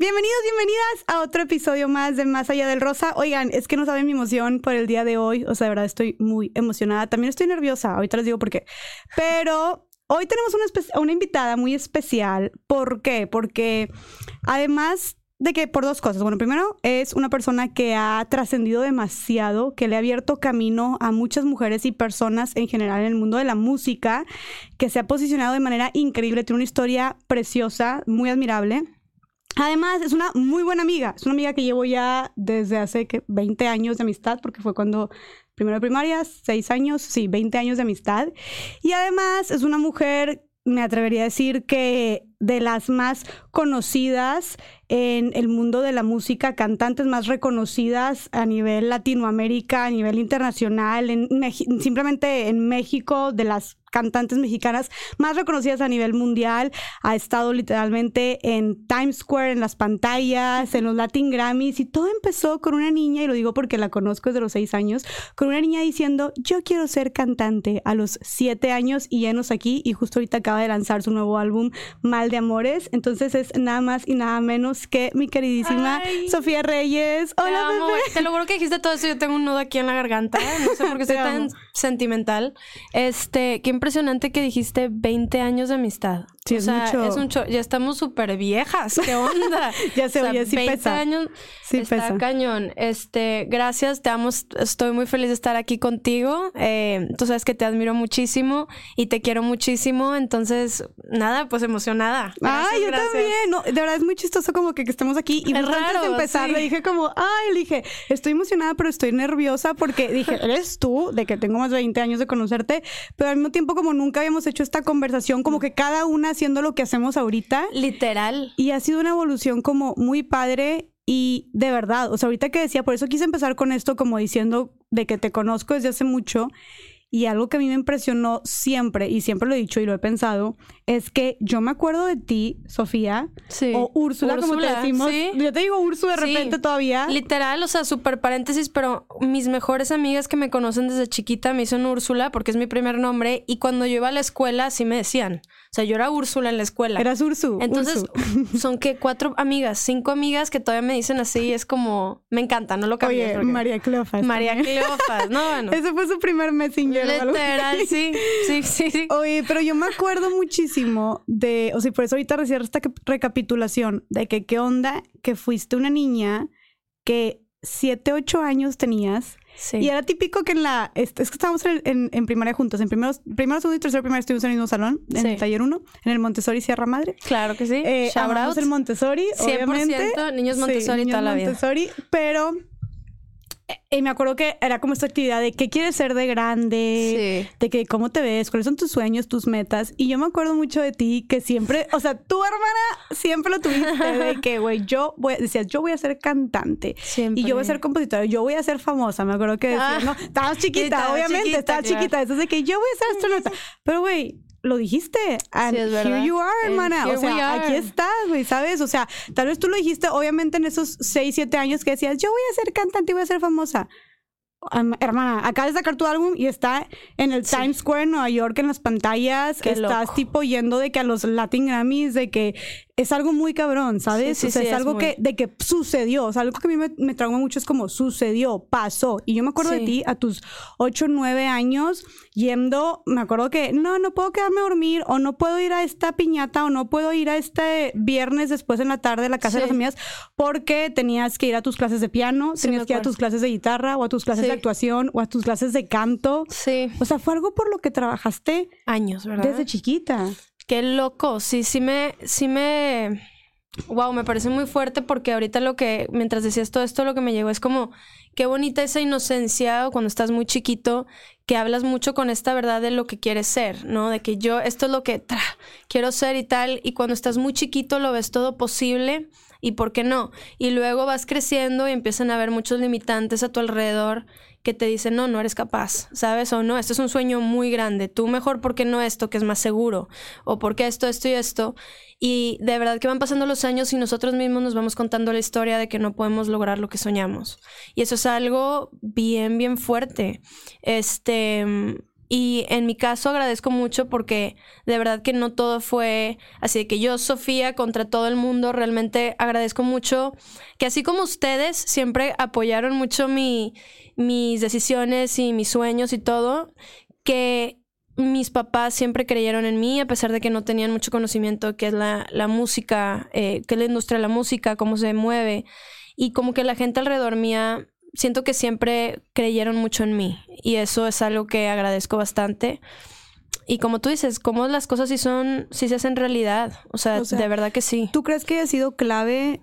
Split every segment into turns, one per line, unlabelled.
Bienvenidos, bienvenidas a otro episodio más de Más Allá del Rosa. Oigan, es que no saben mi emoción por el día de hoy. O sea, de verdad estoy muy emocionada. También estoy nerviosa. Ahorita les digo por qué. Pero hoy tenemos una, invitada muy especial. ¿Por qué? Porque además de que por dos cosas. Bueno, primero es una persona que ha trascendido demasiado, que le ha abierto camino a muchas mujeres y personas en general en el mundo de la música, que se ha posicionado de manera increíble, tiene una historia preciosa, muy admirable. Además, es una muy buena amiga. Es una amiga que llevo ya desde hace 20 años de amistad, porque fue cuando primero de primaria, 6 años, sí, 20 años de amistad. Y además es una mujer, me atrevería a decir que de las más conocidas en el mundo de la música, cantantes más reconocidas a nivel Latinoamérica, a nivel internacional, en simplemente en México, de las cantantes mexicanas más reconocidas a nivel mundial. Ha estado literalmente en Times Square, en las pantallas, en los Latin Grammys y todo empezó con una niña, y lo digo porque la conozco desde los seis años, con una niña diciendo, yo quiero ser cantante a los siete años y llenos aquí y justo ahorita acaba de lanzar su nuevo álbum, Mal de Amores. Entonces es nada más y nada menos que mi queridísima Sofía Reyes. Hola, bebé.
Te lo juro que dijiste todo eso, yo tengo un nudo aquí en la garganta, no sé por qué soy tan sentimental. Este, qué impresionante que dijiste 20 años de amistad.
Sí, o sea, es
mucho. Ya estamos súper viejas. ¿Qué onda?
ya se oye, sí 20 pesa.
años. Sí está cañón. Este, gracias, te amo. Estoy muy feliz de estar aquí contigo. Eh, tú sabes que te admiro muchísimo y te quiero muchísimo. Entonces, nada, pues emocionada.
ay, yo también. No, de verdad es muy chistoso como que, estemos aquí. Y antes de empezar le dije como, ay, le dije, estoy emocionada, pero estoy nerviosa porque dije, eres tú, de que tengo más de 20 años de conocerte, pero al mismo tiempo como nunca habíamos hecho esta conversación, como que cada una haciendo lo que hacemos ahorita.
Literal.
Y ha sido una evolución como muy padre y de verdad, o sea, ahorita que decía, por eso quise empezar con esto como diciendo de que te conozco desde hace mucho y algo que a mí me impresionó siempre, y siempre lo he dicho y lo he pensado, es que yo me acuerdo de ti, Sofía, o Úrsula, como te decimos. Yo te digo Úrsula de repente todavía.
Literal, o sea, súper paréntesis, pero mis mejores amigas que me conocen desde chiquita me dicen Úrsula porque es mi primer nombre, y cuando yo iba a la escuela así me decían. O sea, yo era Úrsula en la escuela.
Eras Ursu.
Entonces, son que cuatro amigas, cinco amigas que todavía me dicen así, es como, me encanta, no lo cambié.
Oye, María Cleofas.
María Cleofas, no, bueno.
Ese fue su primer messenger.
Literal, sí, sí, sí, sí.
Oye, pero yo me acuerdo muchísimo de, o sea, por eso ahorita recién esta recapitulación de que qué onda que fuiste una niña que siete, ocho años tenías y era típico que en la. Es, que estábamos en, en, primaria juntos. En primero, primero, segundo y tercero primaria estuvimos en el mismo salón, en el taller 1, en el Montessori Sierra Madre.
Claro que sí.
Eh, el Montessori, 100% obviamente.
niños Montessori toda la vida.
Montessori, pero y me acuerdo que era como esta actividad de qué quieres ser de grande, de que cómo te ves, cuáles son tus sueños, tus metas. Y yo me acuerdo mucho de ti que siempre, o sea, tu hermana siempre lo tuviste de que, güey, yo voy, decías, yo voy a ser cantante. Y yo voy a ser compositora, yo voy a ser famosa. Me acuerdo que decías, ah. no, estabas chiquita, obviamente, estabas chiquita. Eso de que yo voy a ser astronauta. Pero, güey, lo dijiste. And here you are, hermana. O sea, aquí estás, güey, ¿sabes? O sea, tal vez tú lo dijiste, obviamente, en esos 6, 7 años que decías, yo voy a ser cantante y voy a ser famosa. hermana, acabas de sacar tu álbum y está en el Times Square en Nueva York en las pantallas. que estás tipo yendo de que a los Latin Grammys, de que es algo muy cabrón, ¿sabes? o sea, es algo que, de que sucedió. O sea, algo que a mí me, me trauma mucho es como sucedió, pasó. Y yo me acuerdo de ti a tus 8, 9 años yendo, me acuerdo que no, no puedo quedarme a dormir o no puedo ir a esta piñata o no puedo ir a este viernes después en la tarde a la casa de las amigas porque tenías que ir a tus clases de piano, tenías que ir a tus clases de guitarra o a tus clases de actuación o a tus clases de canto.
Sí.
O sea, fue algo por lo que trabajaste
años, ¿verdad?
Desde chiquita.
Qué loco, sí, sí me, sí me, wow, me parece muy fuerte porque ahorita lo que, mientras decías todo esto, lo que me llegó es como, qué bonita esa inocencia cuando estás muy chiquito, que hablas mucho con esta verdad de lo que quieres ser, ¿no? De que yo, esto es lo que quiero ser y tal, y cuando estás muy chiquito lo ves todo posible y por qué no. Y luego vas creciendo y empiezan a haber muchos limitantes a tu alrededor que te dicen, no, no eres capaz, ¿sabes? O no, esto es un sueño muy grande, tú mejor porque no esto, que es más seguro, o porque esto, esto y esto. Y de verdad que van pasando los años y nosotros mismos nos vamos contando la historia de que no podemos lograr lo que soñamos. Y eso es algo bien, bien fuerte. Este, y en mi caso agradezco mucho porque de verdad que no todo fue así de que yo, Sofía, contra todo el mundo, realmente agradezco mucho que así como ustedes siempre apoyaron mucho mi, mis decisiones y mis sueños y todo, que mis papás siempre creyeron en mí, a pesar de que no tenían mucho conocimiento qué es la, la música, eh, qué es la industria de la música, cómo se mueve. Y como que la gente alrededor mía, siento que siempre creyeron mucho en mí. Y eso es algo que agradezco bastante. Y como tú dices, cómo las cosas sí son, sí se hacen realidad. O sea,
O sea,
de verdad que sí.
¿Tú crees que ha sido clave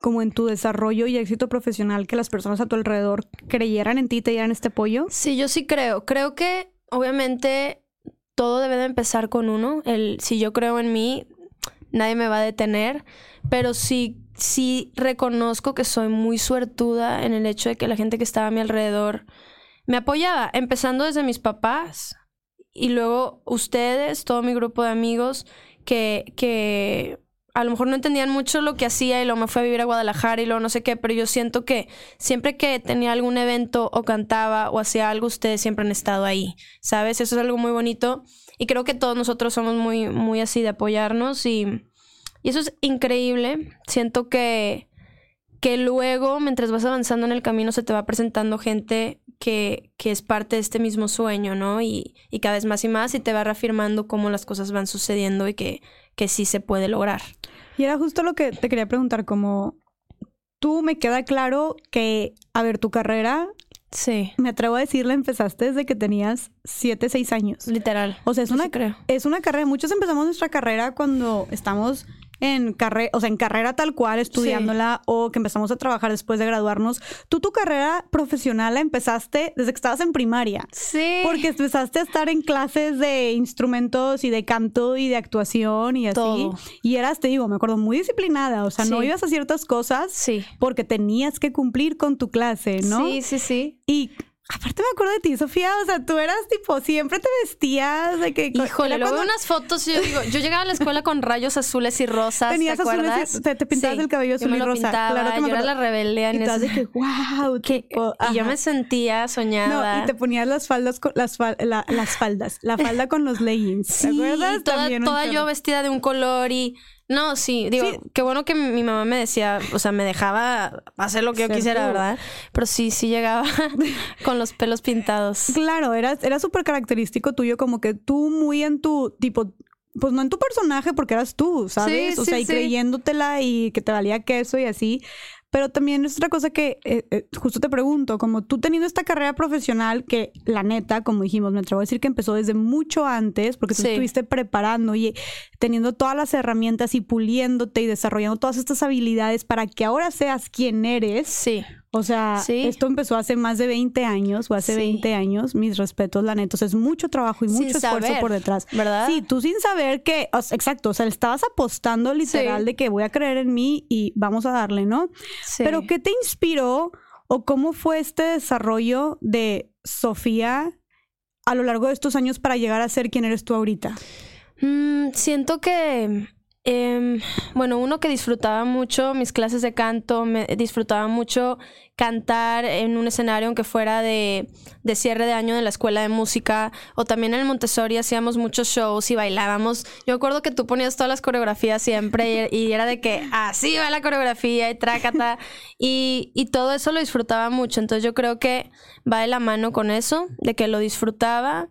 como en tu desarrollo y éxito profesional que las personas a tu alrededor creyeran en ti y te dieran este apoyo?
Sí, yo sí creo. Creo que obviamente todo debe de empezar con uno. El, si yo creo en mí, nadie me va a detener. Pero sí, sí reconozco que soy muy suertuda en el hecho de que la gente que estaba a mi alrededor me apoyaba, empezando desde mis papás y luego ustedes, todo mi grupo de amigos que, que a lo mejor no entendían mucho lo que hacía y luego me fue a vivir a Guadalajara y luego no sé qué, pero yo siento que siempre que tenía algún evento o cantaba o hacía algo, ustedes siempre han estado ahí, ¿sabes? Eso es algo muy bonito y creo que todos nosotros somos muy, muy así de apoyarnos y, y eso es increíble. Siento que, que luego, mientras vas avanzando en el camino, se te va presentando gente que, que es parte de este mismo sueño, ¿no? Y, y cada vez más y más y te va reafirmando cómo las cosas van sucediendo y que, que sí se puede lograr.
Y era justo lo que te quería preguntar, como tú me queda claro que, a ver, tu carrera,
Sí,
me atrevo a decirle, empezaste desde que tenías 7, 6 años.
literal.
O sea, es
Yo
una,
sí creo.
es una carrera. Muchos empezamos nuestra carrera cuando estamos en carrera, o sea, en carrera tal cual, estudiándola, o que empezamos a trabajar después de graduarnos. Tú tu carrera profesional la empezaste desde que estabas en primaria.
Sí.
Porque empezaste a estar en clases de instrumentos y de canto y de actuación y así.
Todo.
Y eras, te digo, me acuerdo, muy disciplinada. O sea, no ibas a ciertas cosas
Sí.
porque tenías que cumplir con tu clase, ¿no?
Sí, sí, sí.
Y aparte me acuerdo de ti, Sofía. O sea, tú eras tipo, siempre te vestías de que.
Híjole, luego
cuando
unas fotos y yo digo, yo llegaba a la escuela con rayos azules y rosas,
Tenías
¿te
azules y-
acuerdas?
te- te pintabas el cabello
yo
azul
me
y rosa.
pintaba,
Claro que me
yo era la rebelde en
Y todas de que, wow,
que-
tipo,
y yo me sentía soñada.
No, y te ponías las faldas con las, fal- la- las faldas, la falda con los leggings. ¿Te
Sí,
acuerdas?
y toda,
También un
toda yo vestida de un color y... No, sí, digo,
Sí.
qué bueno que mi mamá me decía, o sea, me dejaba hacer lo que yo quisiera. ¿verdad? Pero sí, sí llegaba con los pelos pintados.
Claro, era, era súper característico tuyo, como que tú muy en tu tipo, pues no en tu personaje porque eras tú, ¿sabes?
Sí,
o
sí,
sea, y creyéndotela y que te valía queso y así. Pero también es otra cosa que eh, eh, justo te pregunto, como tú teniendo esta carrera profesional que la neta, como dijimos, me atrevo a decir que empezó desde mucho antes, porque tú
Sí.
estuviste preparando y teniendo todas las herramientas y puliéndote y desarrollando todas estas habilidades para que ahora seas quien eres.
Sí,
O sea,
Sí.
esto empezó hace más de 20 años o hace
Sí.
20 años. Mis respetos, la neta. O sea, es mucho trabajo y
Sin
mucho esfuerzo
saber,
por detrás.
¿verdad?
Sí, tú sin saber que, o sea, exacto, o sea, le estabas apostando literal
Sí.
de que voy a creer en mí y vamos a darle, ¿no?
sí.
Pero ¿qué te inspiró o cómo fue este desarrollo de Sofía a lo largo de estos años para llegar a ser quien eres tú ahorita?
Mm, siento que, em, bueno, uno que disfrutaba mucho mis clases de canto, me disfrutaba mucho cantar en un escenario aunque fuera de, de cierre de año de la escuela de música o también en el Montessori hacíamos muchos shows y bailábamos. Yo recuerdo que tú ponías todas las coreografías siempre y, y era de que así va la coreografía y trácata y, y todo eso lo disfrutaba mucho. Entonces yo creo que va de la mano con eso, de que lo disfrutaba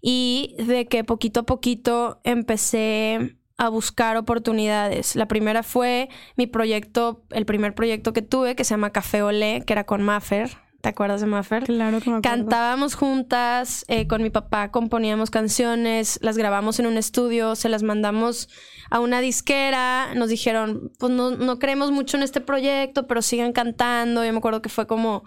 y de que poquito a poquito empecé a buscar oportunidades. La primera fue mi proyecto, el primer proyecto que tuve, que se llama Café Olé, que era con Maffer. ¿Te acuerdas de Maffer?
Claro que me acuerdo.
Cantábamos juntas, eh, con mi papá componíamos canciones, las grabamos en un estudio, se las mandamos a una disquera, nos dijeron, pues no, no creemos mucho en este proyecto, pero sigan cantando. Yo me acuerdo que fue como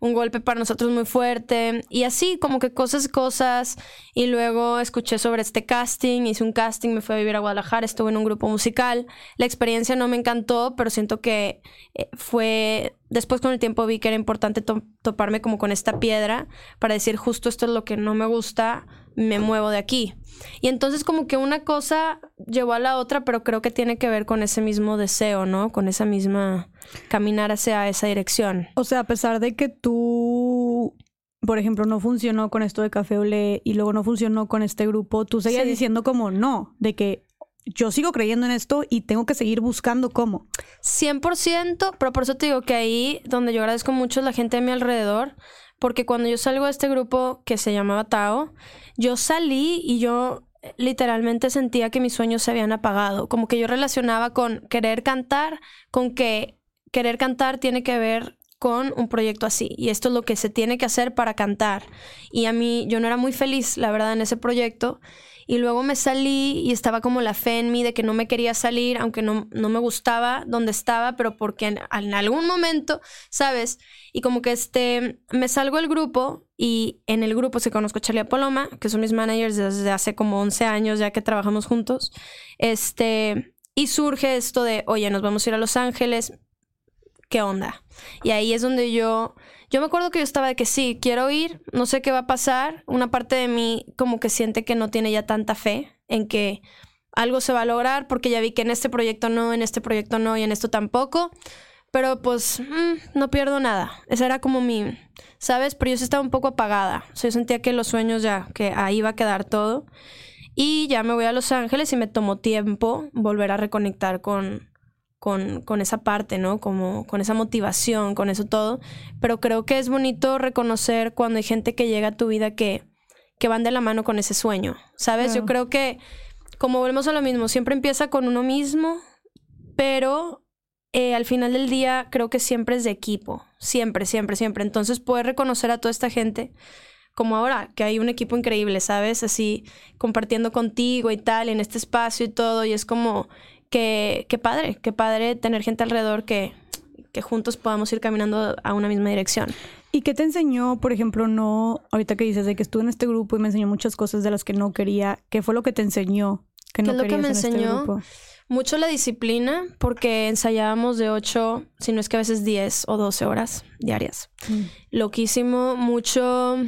un golpe para nosotros muy fuerte. Y así, como que cosas, cosas. Y luego escuché sobre este casting, hice un casting, me fui a vivir a Guadalajara, estuve en un grupo musical. La experiencia no me encantó, pero siento que eh, fue... Después con el tiempo vi que era importante to- toparme como con esta piedra para decir justo esto es lo que no me gusta, me muevo de aquí. Y entonces como que una cosa llevó a la otra, pero creo que tiene que ver con ese mismo deseo, ¿no? Con esa misma caminar hacia esa dirección.
O sea, a pesar de que tú, por ejemplo, no funcionó con esto de Café Olé y luego no funcionó con este grupo, tú seguías
Sí.
diciendo como no, de que yo sigo creyendo en esto y tengo que seguir buscando cómo.
100%, pero por eso te digo que ahí donde yo agradezco mucho es la gente a mi alrededor, porque cuando yo salgo de este grupo que se llamaba Tao, yo salí y yo eh, literalmente sentía que mis sueños se habían apagado, como que yo relacionaba con querer cantar, con que querer cantar tiene que ver con un proyecto así y esto es lo que se tiene que hacer para cantar. Y a mí yo no era muy feliz la verdad en ese proyecto y luego me salí y estaba como la fe en mí de que no me quería salir, aunque no, no me gustaba donde estaba, pero porque en, algún momento, ¿sabes? Y como que este, me salgo del grupo y en el grupo se conozco a Charlie Paloma, que son mis managers desde hace como 11 años ya que trabajamos juntos. Este, y surge esto de, oye, nos vamos a ir a Los Ángeles, ¿qué onda? Y ahí es donde yo, yo me acuerdo que yo estaba de que sí, quiero ir, no sé qué va a pasar. Una parte de mí como que siente que no tiene ya tanta fe en que algo se va a lograr porque ya vi que en este proyecto no, en este proyecto no y en esto tampoco. Pero pues mm, no pierdo nada. Esa era como mi, ¿sabes? Pero yo sí estaba un poco apagada. O sea, yo sentía que los sueños ya, que ahí va a quedar todo. Y ya me voy a Los Ángeles y me tomó tiempo volver a reconectar con, con, con esa parte, ¿no? Como con esa motivación, con eso todo. Pero creo que es bonito reconocer cuando hay gente que llega a tu vida que, que van de la mano con ese sueño, ¿sabes? Yo creo que, como volvemos a lo mismo, siempre empieza con uno mismo, pero eh, al final del día creo que siempre es de equipo, siempre, siempre, siempre. Entonces poder reconocer a toda esta gente, como ahora, que hay un equipo increíble, ¿sabes? Así compartiendo contigo y tal, en este espacio y todo, y es como que, qué padre, qué padre tener gente alrededor que, que juntos podamos ir caminando a una misma dirección.
¿Y qué te enseñó, por ejemplo, no, ahorita que dices de que estuve en este grupo y me enseñó muchas cosas de las que no quería, ¿qué fue lo que te enseñó que
¿Qué
no
es lo que me
en este
enseñó?
grupo?
Mucho la disciplina, porque ensayábamos de 8, si no es que a veces 10 o 12 horas diarias.
Mm.
Loquísimo, mucho...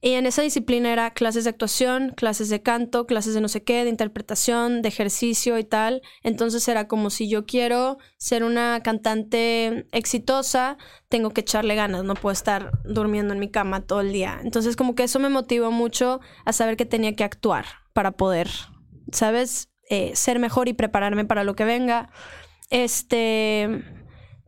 Y en esa disciplina era clases de actuación, clases de canto, clases de no sé qué, de interpretación, de ejercicio y tal. Entonces era como si yo quiero ser una cantante exitosa, tengo que echarle ganas, no puedo estar durmiendo en mi cama todo el día. Entonces como que eso me motivó mucho a saber que tenía que actuar para poder, ¿sabes? Eh, ser mejor y prepararme para lo que venga. Este,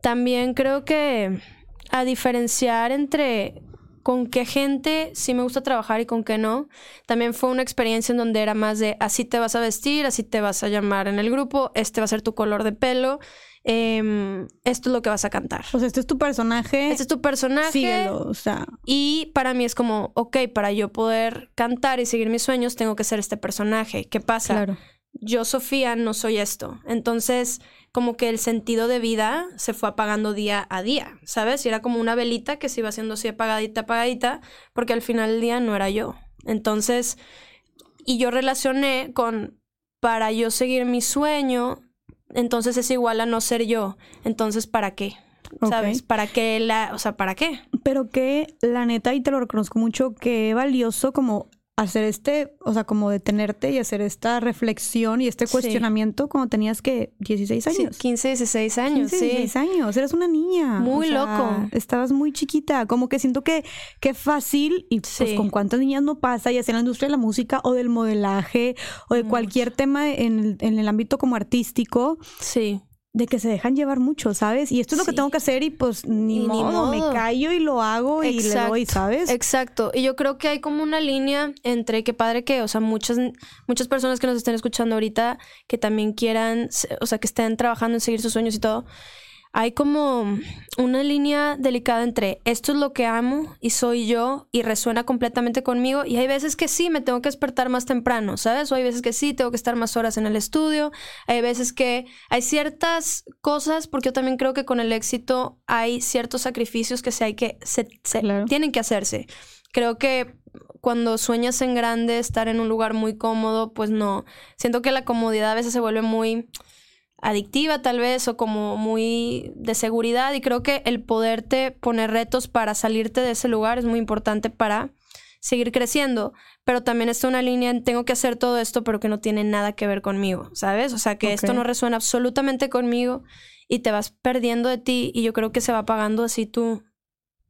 también creo que a diferenciar entre con qué gente sí me gusta trabajar y con qué no. También fue una experiencia en donde era más de así te vas a vestir, así te vas a llamar en el grupo, este va a ser tu color de pelo, em, esto es lo que vas a cantar.
O sea, este es tu personaje,
Este es tu personaje.
síguelo, o sea,
Y para mí es como, ok, para yo poder cantar y seguir mis sueños, tengo que ser este personaje. ¿Qué pasa?
claro.
Yo, Sofía, no soy esto. Entonces, como que el sentido de vida se fue apagando día a día, ¿sabes? Y era como una velita que se iba haciendo así apagadita, apagadita, porque al final del día no era yo. Entonces, y yo relacioné con, para yo seguir mi sueño, entonces es igual a no ser yo. Entonces, ¿para qué? ¿Sabes? ¿Para qué la, o sea, ¿para qué?
Pero que la neta, y te lo reconozco mucho, que valioso como hacer este, o sea, como detenerte y hacer esta reflexión y este
Sí.
cuestionamiento cuando tenías que 16
Sí,
años.
15, 16 años,
15,
sí.
16 años, eres una niña.
Muy
o sea,
loco.
Estabas muy chiquita, como que siento que, que fácil y pues
Sí.
con cuántas niñas no pasa, ya sea en la industria de la música o del modelaje o de
Muchas.
cualquier tema en el, en el ámbito como artístico,
Sí.
De que se dejan llevar mucho, ¿sabes? Y esto es lo que tengo que hacer y pues ni,
Y ni
modo, me callo y lo hago y le
Exacto.
doy, ¿sabes?
Exacto. Y yo creo que hay como una línea entre qué padre que, o sea, muchas, muchas personas que nos estén escuchando ahorita que también quieran, o sea, que estén trabajando en seguir sus sueños y todo. Hay como una línea delicada entre esto es lo que amo y soy yo y resuena completamente conmigo. Y hay veces que sí, me tengo que despertar más temprano, ¿sabes? O hay veces que sí, tengo que estar más horas en el estudio. Hay veces que hay ciertas cosas, porque yo también creo que con el éxito hay ciertos sacrificios que se hay que, se, se-
Claro.
tienen que hacerse. Creo que cuando sueñas en grande, estar en un lugar muy cómodo, pues no. Siento que la comodidad a veces se vuelve muy adictiva tal vez o como muy de seguridad y creo que el poderte poner retos para salirte de ese lugar es muy importante para seguir creciendo, pero también está una línea en tengo que hacer todo esto pero que no tiene nada que ver conmigo, ¿sabes? O sea, que esto no resuena absolutamente conmigo y te vas perdiendo de ti y yo creo que se va apagando así tu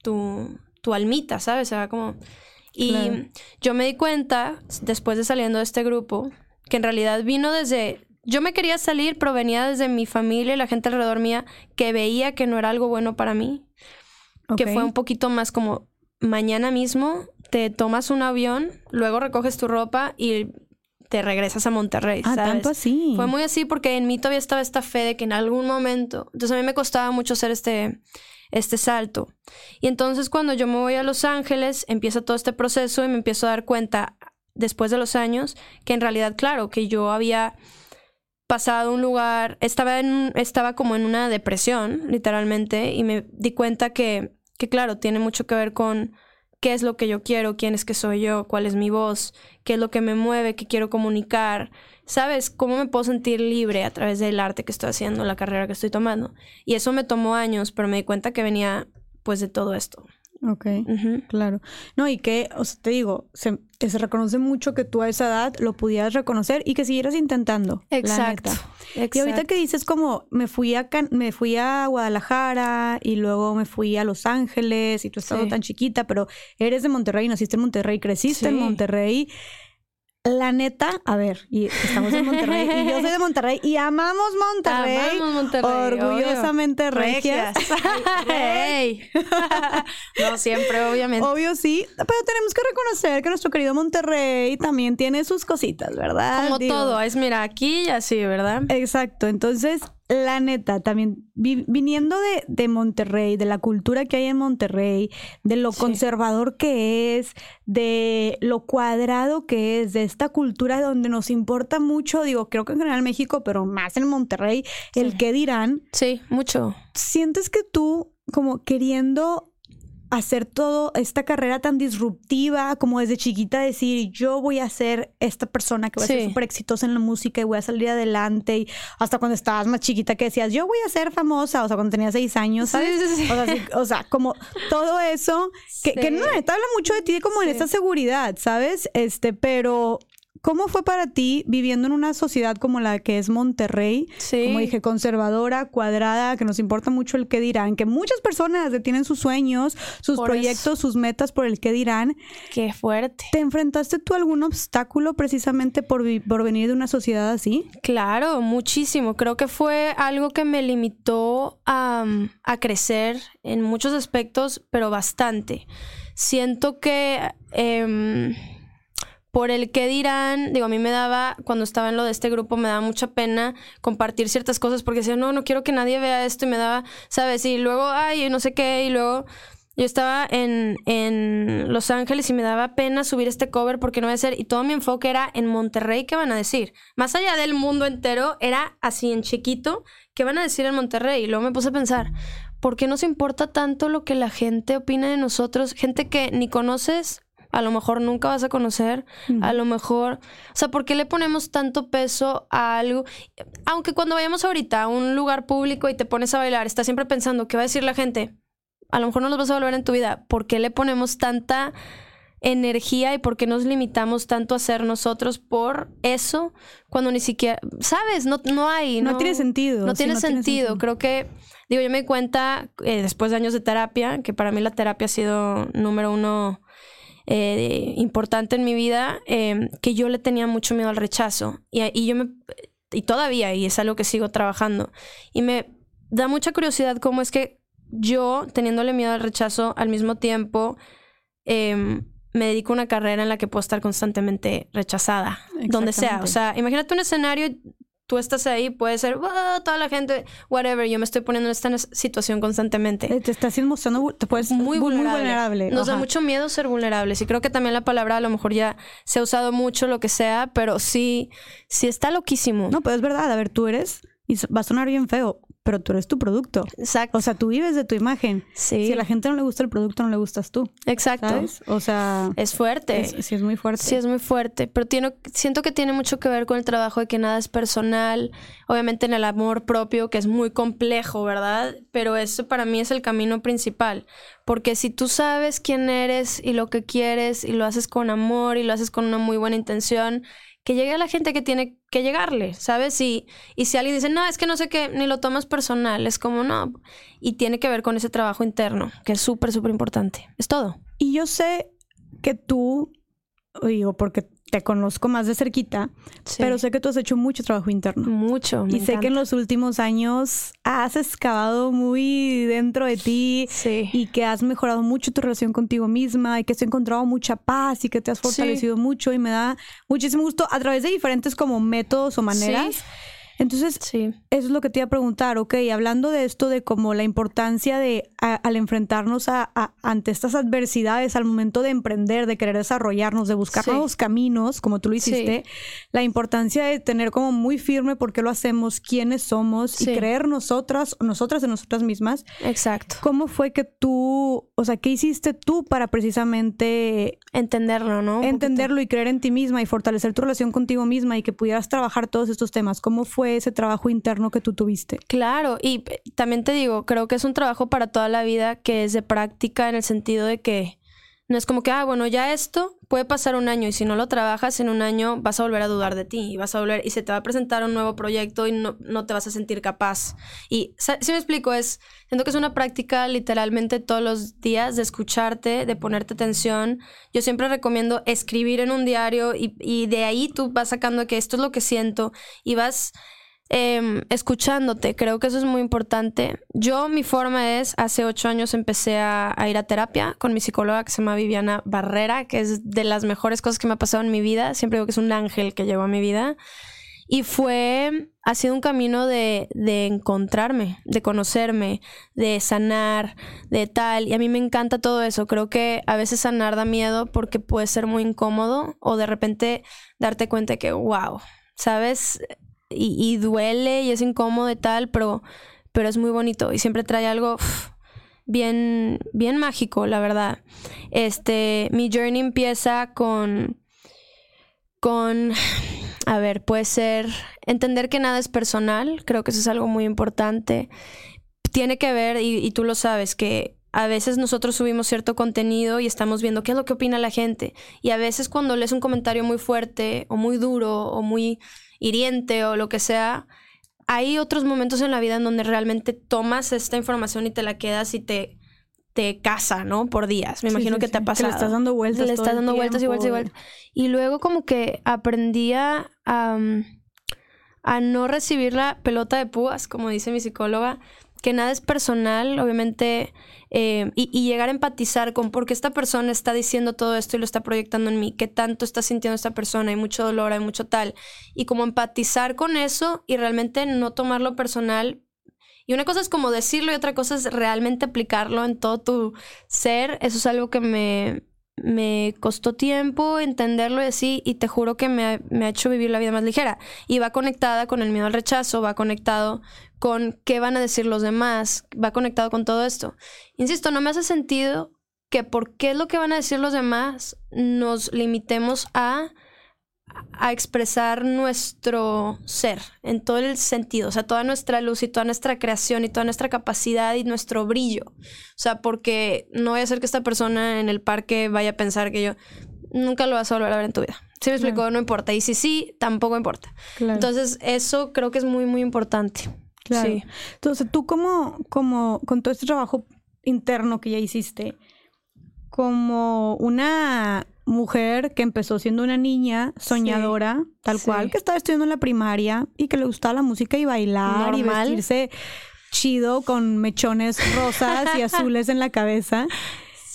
tu tu almita, ¿sabes? Se va como... Y yo me di cuenta, después de saliendo de este grupo, que en realidad vino desde... Yo me quería salir, pero venía desde mi familia y la gente alrededor mía que veía que no era algo bueno para mí. Que fue un poquito más como, mañana mismo te tomas un avión, luego recoges tu ropa y te regresas a Monterrey.
Ah, tanto así.
Fue muy así porque en mí todavía estaba esta fe de que en algún momento. Entonces a mí me costaba mucho hacer este, este salto. Y entonces cuando yo me voy a Los Ángeles, empieza todo este proceso y me empiezo a dar cuenta, después de los años, que en realidad, claro, que yo había pasado un lugar, estaba, en, estaba como en una depresión, literalmente, y me di cuenta que, que, claro, tiene mucho que ver con qué es lo que yo quiero, quién es que soy yo, cuál es mi voz, qué es lo que me mueve, qué quiero comunicar. ¿Sabes? ¿Cómo me puedo sentir libre a través del arte que estoy haciendo, la carrera que estoy tomando? Y eso me tomó años, pero me di cuenta que venía pues de todo esto.
Ok, claro. No, y que, o sea, te digo, se, se, reconoce mucho que tú a esa edad lo pudieras reconocer y que siguieras intentando.
Exacto.
Y ahorita que dices como, me fui a, me fui a Guadalajara y luego me fui a Los Ángeles y tú estás tan chiquita, pero eres de Monterrey, naciste en Monterrey, creciste en Monterrey. La neta, a ver, y estamos en Monterrey y yo soy de Monterrey y amamos Monterrey.
Amamos Monterrey.
Orgullosamente regias.
no siempre, obviamente.
Obvio sí, pero tenemos que reconocer que nuestro querido Monterrey también tiene sus cositas, ¿verdad?
Como todo, es mira, aquí y así, ¿verdad?
Exacto. Entonces, la neta, también viniendo de, Monterrey, de la cultura que hay en Monterrey, de lo conservador que es, de lo cuadrado que es, de esta cultura donde nos importa mucho, digo, creo que en general México, pero más en Monterrey, el qué dirán.
Sí, mucho.
¿Sientes que tú, como queriendo hacer todo esta carrera tan disruptiva, como desde chiquita decir, yo voy a ser esta persona que va a ser súper exitosa en la música y voy a salir adelante, y hasta cuando estabas más chiquita que decías, yo voy a ser famosa, o sea, cuando tenías seis años, ¿sabes? o, sea, como todo eso, que, que no, te habla mucho de ti como en esta seguridad, ¿sabes? Este, pero ¿Cómo fue para ti viviendo en una sociedad como la que es Monterrey?
Sí.
Como dije, conservadora, cuadrada, que nos importa mucho el qué dirán, que muchas personas detienen sus sueños, sus proyectos, sus metas por el qué dirán.
Qué fuerte.
¿Te enfrentaste tú a algún obstáculo precisamente por, por venir de una sociedad así?
Claro, muchísimo. Creo que fue algo que me limitó a, a crecer en muchos aspectos, pero bastante. Siento que... Eh, por el que dirán, digo, a mí me daba, cuando estaba en lo de este grupo, me daba mucha pena compartir ciertas cosas porque decía, no, no quiero que nadie vea esto y me daba, ¿sabes? Y luego, ay, no sé qué, y luego yo estaba en, en Los Ángeles y me daba pena subir este cover porque no iba a ser, y todo mi enfoque era en Monterrey, ¿qué van a decir? Más allá del mundo entero, era así en chiquito, ¿qué van a decir en Monterrey? Y luego me puse a pensar, ¿por qué nos importa tanto lo que la gente opina de nosotros? Gente que ni conoces a lo mejor nunca vas a conocer, a lo mejor, o sea, ¿por qué le ponemos tanto peso a algo? Aunque cuando vayamos ahorita a un lugar público y te pones a bailar, estás siempre pensando, ¿qué va a decir la gente? A lo mejor no los vas a volver en tu vida. ¿Por qué le ponemos tanta energía y por qué nos limitamos tanto a ser nosotros por eso cuando ni siquiera, sabes, no, no hay.
No, tiene sentido.
No, tiene, sentido. Creo que, digo, yo me di cuenta eh, después de años de terapia, que para mí la terapia ha sido número uno eh, importante en mi vida, em, que yo le tenía mucho miedo al rechazo. Y, y, yo me. Y todavía, y es algo que sigo trabajando. Y me da mucha curiosidad cómo es que yo, teniéndole miedo al rechazo, al mismo tiempo. Em, me dedico a una carrera en la que puedo estar constantemente rechazada, donde sea. O sea, imagínate un escenario tú estás ahí, puede ser toda la gente, whatever, yo me estoy poniendo en esta situación constantemente.
Eh, te estás mostrando, te puedes muy vulnerable.
Nos da mucho miedo ser vulnerables y creo que también la palabra a lo mejor ya se ha usado mucho, lo que sea, pero sí, sí está loquísimo.
No, pero es verdad, a ver, tú eres, y va a sonar bien feo, pero tú eres tu producto.
Exacto.
O sea, tú vives de tu imagen.
Sí.
Si a la gente no le gusta el producto, no le gustas tú.
Exacto.
O sea...
Es fuerte.
sí, es muy fuerte.
Sí, es muy fuerte. Pero tiene, siento que tiene mucho que ver con el trabajo de que nada es personal. Obviamente en el amor propio, que es muy complejo, ¿verdad? Pero eso para mí es el camino principal. Porque si tú sabes quién eres y lo que quieres y lo haces con amor y lo haces con una muy buena intención que llegue a la gente que tiene que llegarle, ¿sabes? Y, y si alguien dice, no, es que no sé qué, ni lo tomas personal, es como no. Y tiene que ver con ese trabajo interno, que es súper, súper importante. Es todo.
Y yo sé que tú, digo, porque te conozco más de cerquita, pero sé que tú has hecho mucho trabajo interno.
Mucho.
y sé que en los últimos años has excavado muy dentro de ti y que has mejorado mucho tu relación contigo misma y que has encontrado mucha paz y que te has fortalecido mucho y me da muchísimo gusto a través de diferentes como métodos o maneras. Entonces, eso es lo que te iba a preguntar, ok, hablando de esto, de como la importancia de al enfrentarnos a, ante estas adversidades, al momento de emprender, de querer desarrollarnos, de buscar nuevos caminos, como tú lo hiciste, la importancia de tener como muy firme por qué lo hacemos, quiénes somos y creer nosotras, nosotras en nosotras mismas.
Exacto.
¿Cómo fue que tú, o sea, qué hiciste tú para precisamente
entenderlo, ¿no?
entenderlo y creer en ti misma y fortalecer tu relación contigo misma y que pudieras trabajar todos estos temas? ¿Cómo fue ese trabajo interno que tú tuviste.
Claro, y también te digo, creo que es un trabajo para toda la vida que es de práctica en el sentido de que no es como que, ah, bueno, ya esto puede pasar un año y si no lo trabajas en un año vas a volver a dudar de ti y vas a volver y se te va a presentar un nuevo proyecto y no, no te vas a sentir capaz. Y si me explico, es, siento que es una práctica literalmente todos los días de escucharte, de ponerte atención. Yo siempre recomiendo escribir en un diario y, y de ahí tú vas sacando que esto es lo que siento y vas Em, escuchándote. Creo que eso es muy importante. Yo, mi forma es, hace ocho años empecé a, ir a terapia con mi psicóloga que se llama Viviana Barrera, que es de las mejores cosas que me ha pasado en mi vida. Siempre digo que es un ángel que llegó a mi vida. Y fue, ha sido un camino de, de encontrarme, de conocerme, de sanar, de tal. Y a mí me encanta todo eso. Creo que a veces sanar da miedo porque puede ser muy incómodo o de repente darte cuenta que, wow, ¿sabes? Y, duele y es incómodo y tal, pero, pero es muy bonito y siempre trae algo bien, bien mágico, la verdad. Este, mi journey empieza con, con, a ver, puede ser entender que nada es personal, creo que eso es algo muy importante. Tiene que ver, y, y tú lo sabes, que a veces nosotros subimos cierto contenido y estamos viendo qué es lo que opina la gente. Y a veces cuando lees un comentario muy fuerte o muy duro o muy hiriente o lo que sea, hay otros momentos en la vida en donde realmente tomas esta información y te la quedas y te, te casa, ¿no? Por días. Me imagino que te ha pasado.
le estás dando vueltas.
Le estás dando vueltas y vueltas y vueltas. Y luego como que aprendía a, a no recibir la pelota de púas, como dice mi psicóloga, que nada es personal, obviamente, eh, y, y, llegar a empatizar con por qué esta persona está diciendo todo esto y lo está proyectando en mí, qué tanto está sintiendo esta persona, hay mucho dolor, hay mucho tal, y como empatizar con eso y realmente no tomarlo personal. Y una cosa es como decirlo y otra cosa es realmente aplicarlo en todo tu ser. Eso es algo que me, me costó tiempo entenderlo y así, y te juro que me ha, hecho vivir la vida más ligera. Y va conectada con el miedo al rechazo, va conectado con qué van a decir los demás, va conectado con todo esto. Insisto, no me hace sentido que por qué es lo que van a decir los demás nos limitemos a a expresar nuestro ser en todo el sentido, o sea, toda nuestra luz y toda nuestra creación y toda nuestra capacidad y nuestro brillo. O sea, porque no voy a hacer que esta persona en el parque vaya a pensar que yo nunca lo vas a volver a ver en tu vida. Si me explico, no importa. Y si sí, tampoco importa. Entonces, eso creo que es muy, muy importante. Claro. Sí.
Entonces, tú como, como con todo este trabajo interno que ya hiciste, como una mujer que empezó siendo una niña soñadora, tal cual, que estaba estudiando en la primaria y que le gustaba la música y bailar y vestirse chido con mechones rosas y azules en la cabeza.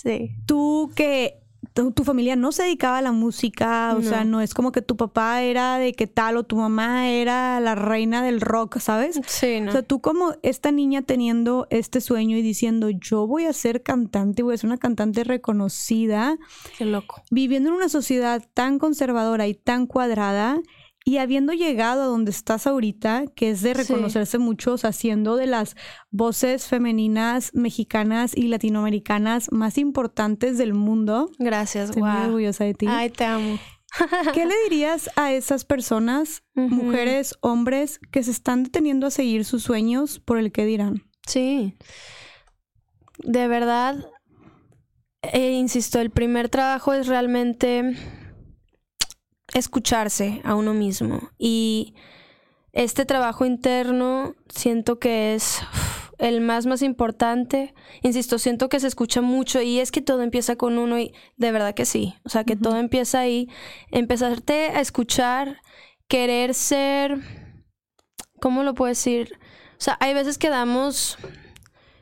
Sí.
Tú que tu, familia no se dedicaba a la música, o sea, no es como que tu papá era de qué tal o tu mamá era la reina del rock, ¿sabes?
Sí, ¿no?
O sea, tú como esta niña teniendo este sueño y diciendo, yo voy a ser cantante, voy a ser una cantante reconocida.
Qué loco.
Viviendo en una sociedad tan conservadora y tan cuadrada y habiendo llegado a donde estás ahorita, que es de reconocerse muchos, haciendo de las voces femeninas mexicanas y latinoamericanas más importantes del mundo.
Gracias,
Estoy muy orgullosa de ti.
Ay, te amo.
¿Qué le dirías a esas personas, mujeres, hombres, que se están deteniendo a seguir sus sueños por el que dirán?
Sí. De verdad, eh, insisto, el primer trabajo es realmente escucharse a uno mismo. Y este trabajo interno siento que es el más más importante. Insisto, siento que se escucha mucho y es que todo empieza con uno y de verdad que sí. O sea, que todo empieza ahí. Empezarte a escuchar, querer ser, ¿cómo lo puedo decir? O sea, hay veces que damos,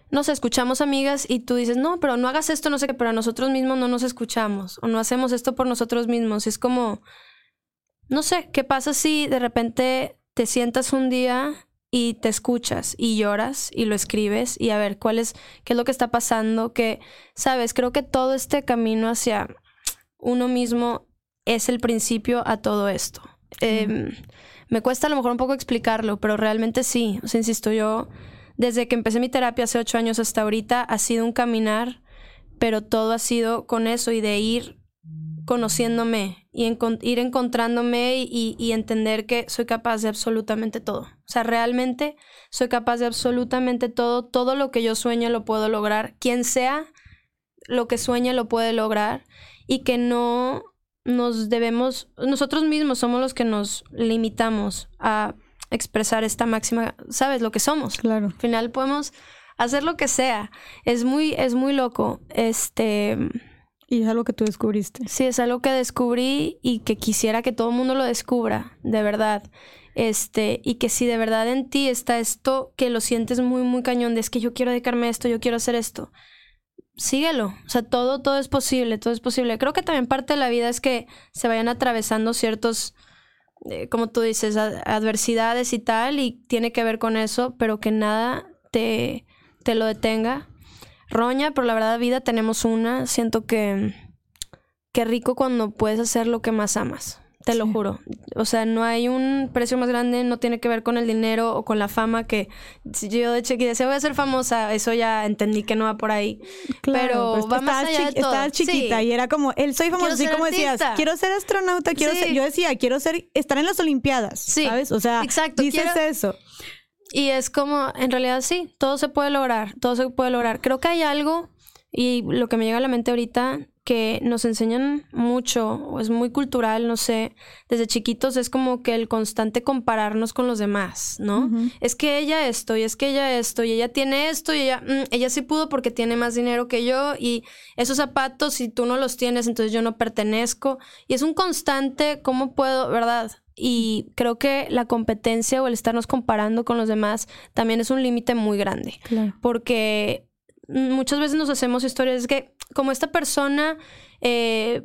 nos escuchamos amigas y tú dices, no, pero no hagas esto, no sé qué, pero a nosotros mismos no nos escuchamos o no hacemos esto por nosotros mismos. Es como, no sé, ¿qué pasa si de repente te sientas un día y te escuchas y lloras y lo escribes y a ver cuál es, qué es lo que está pasando, que, sabes, creo que todo este camino hacia uno mismo es el principio a todo esto. Em, me cuesta a lo mejor un poco explicarlo, pero realmente sí, o sea, insisto, yo desde que empecé mi terapia hace ocho años hasta ahorita ha sido un caminar, pero todo ha sido con eso y de ir conociéndome y ir encontrándome y, entender que soy capaz de absolutamente todo. O sea, realmente soy capaz de absolutamente todo. Todo lo que yo sueño lo puedo lograr. Quien sea lo que sueñe lo puede lograr. Y que no nos debemos, nosotros mismos somos los que nos limitamos a expresar esta máxima, ¿sabes? Lo que somos.
Claro.
Al final podemos hacer lo que sea. Es muy, es muy loco. Este
y es algo que tú descubriste.
Sí, es algo que descubrí y que quisiera que todo el mundo lo descubra, de verdad. Este, y que si de verdad en ti está esto que lo sientes muy, muy cañón, de es que yo quiero dedicarme a esto, yo quiero hacer esto, síguelo. O sea, todo, todo es posible, todo es posible. Creo que también parte de la vida es que se vayan atravesando ciertos, eh, como tú dices, adversidades y tal, y tiene que ver con eso, pero que nada te, te lo detenga roña, pero la verdad vida tenemos una. Siento que qué rico cuando puedes hacer lo que más amas. Te lo juro. O sea, no hay un precio más grande, no tiene que ver con el dinero o con la fama que si yo de chiquita decía voy a ser famosa, eso ya entendí que no va por ahí. pero, va más allá de todo.
Estaba chiquita y era como, él soy famosa, así como decías, quiero ser astronauta, quiero ser, yo decía, quiero ser, estar en las Olimpiadas, ¿sabes? O sea, Exacto, dices eso.
Y es como, en realidad sí, todo se puede lograr, todo se puede lograr. Creo que hay algo, y lo que me llega a la mente ahorita, que nos enseñan mucho, o es muy cultural, no sé, desde chiquitos es como que el constante compararnos con los demás, ¿no? Es que ella esto, y es que ella esto, y ella tiene esto, y ella, mm, ella sí pudo porque tiene más dinero que yo, y esos zapatos, si tú no los tienes, entonces yo no pertenezco. Y es un constante, ¿cómo puedo, verdad? Y creo que la competencia o el estarnos comparando con los demás también es un límite muy grande. Porque muchas veces nos hacemos historias que como esta persona eh,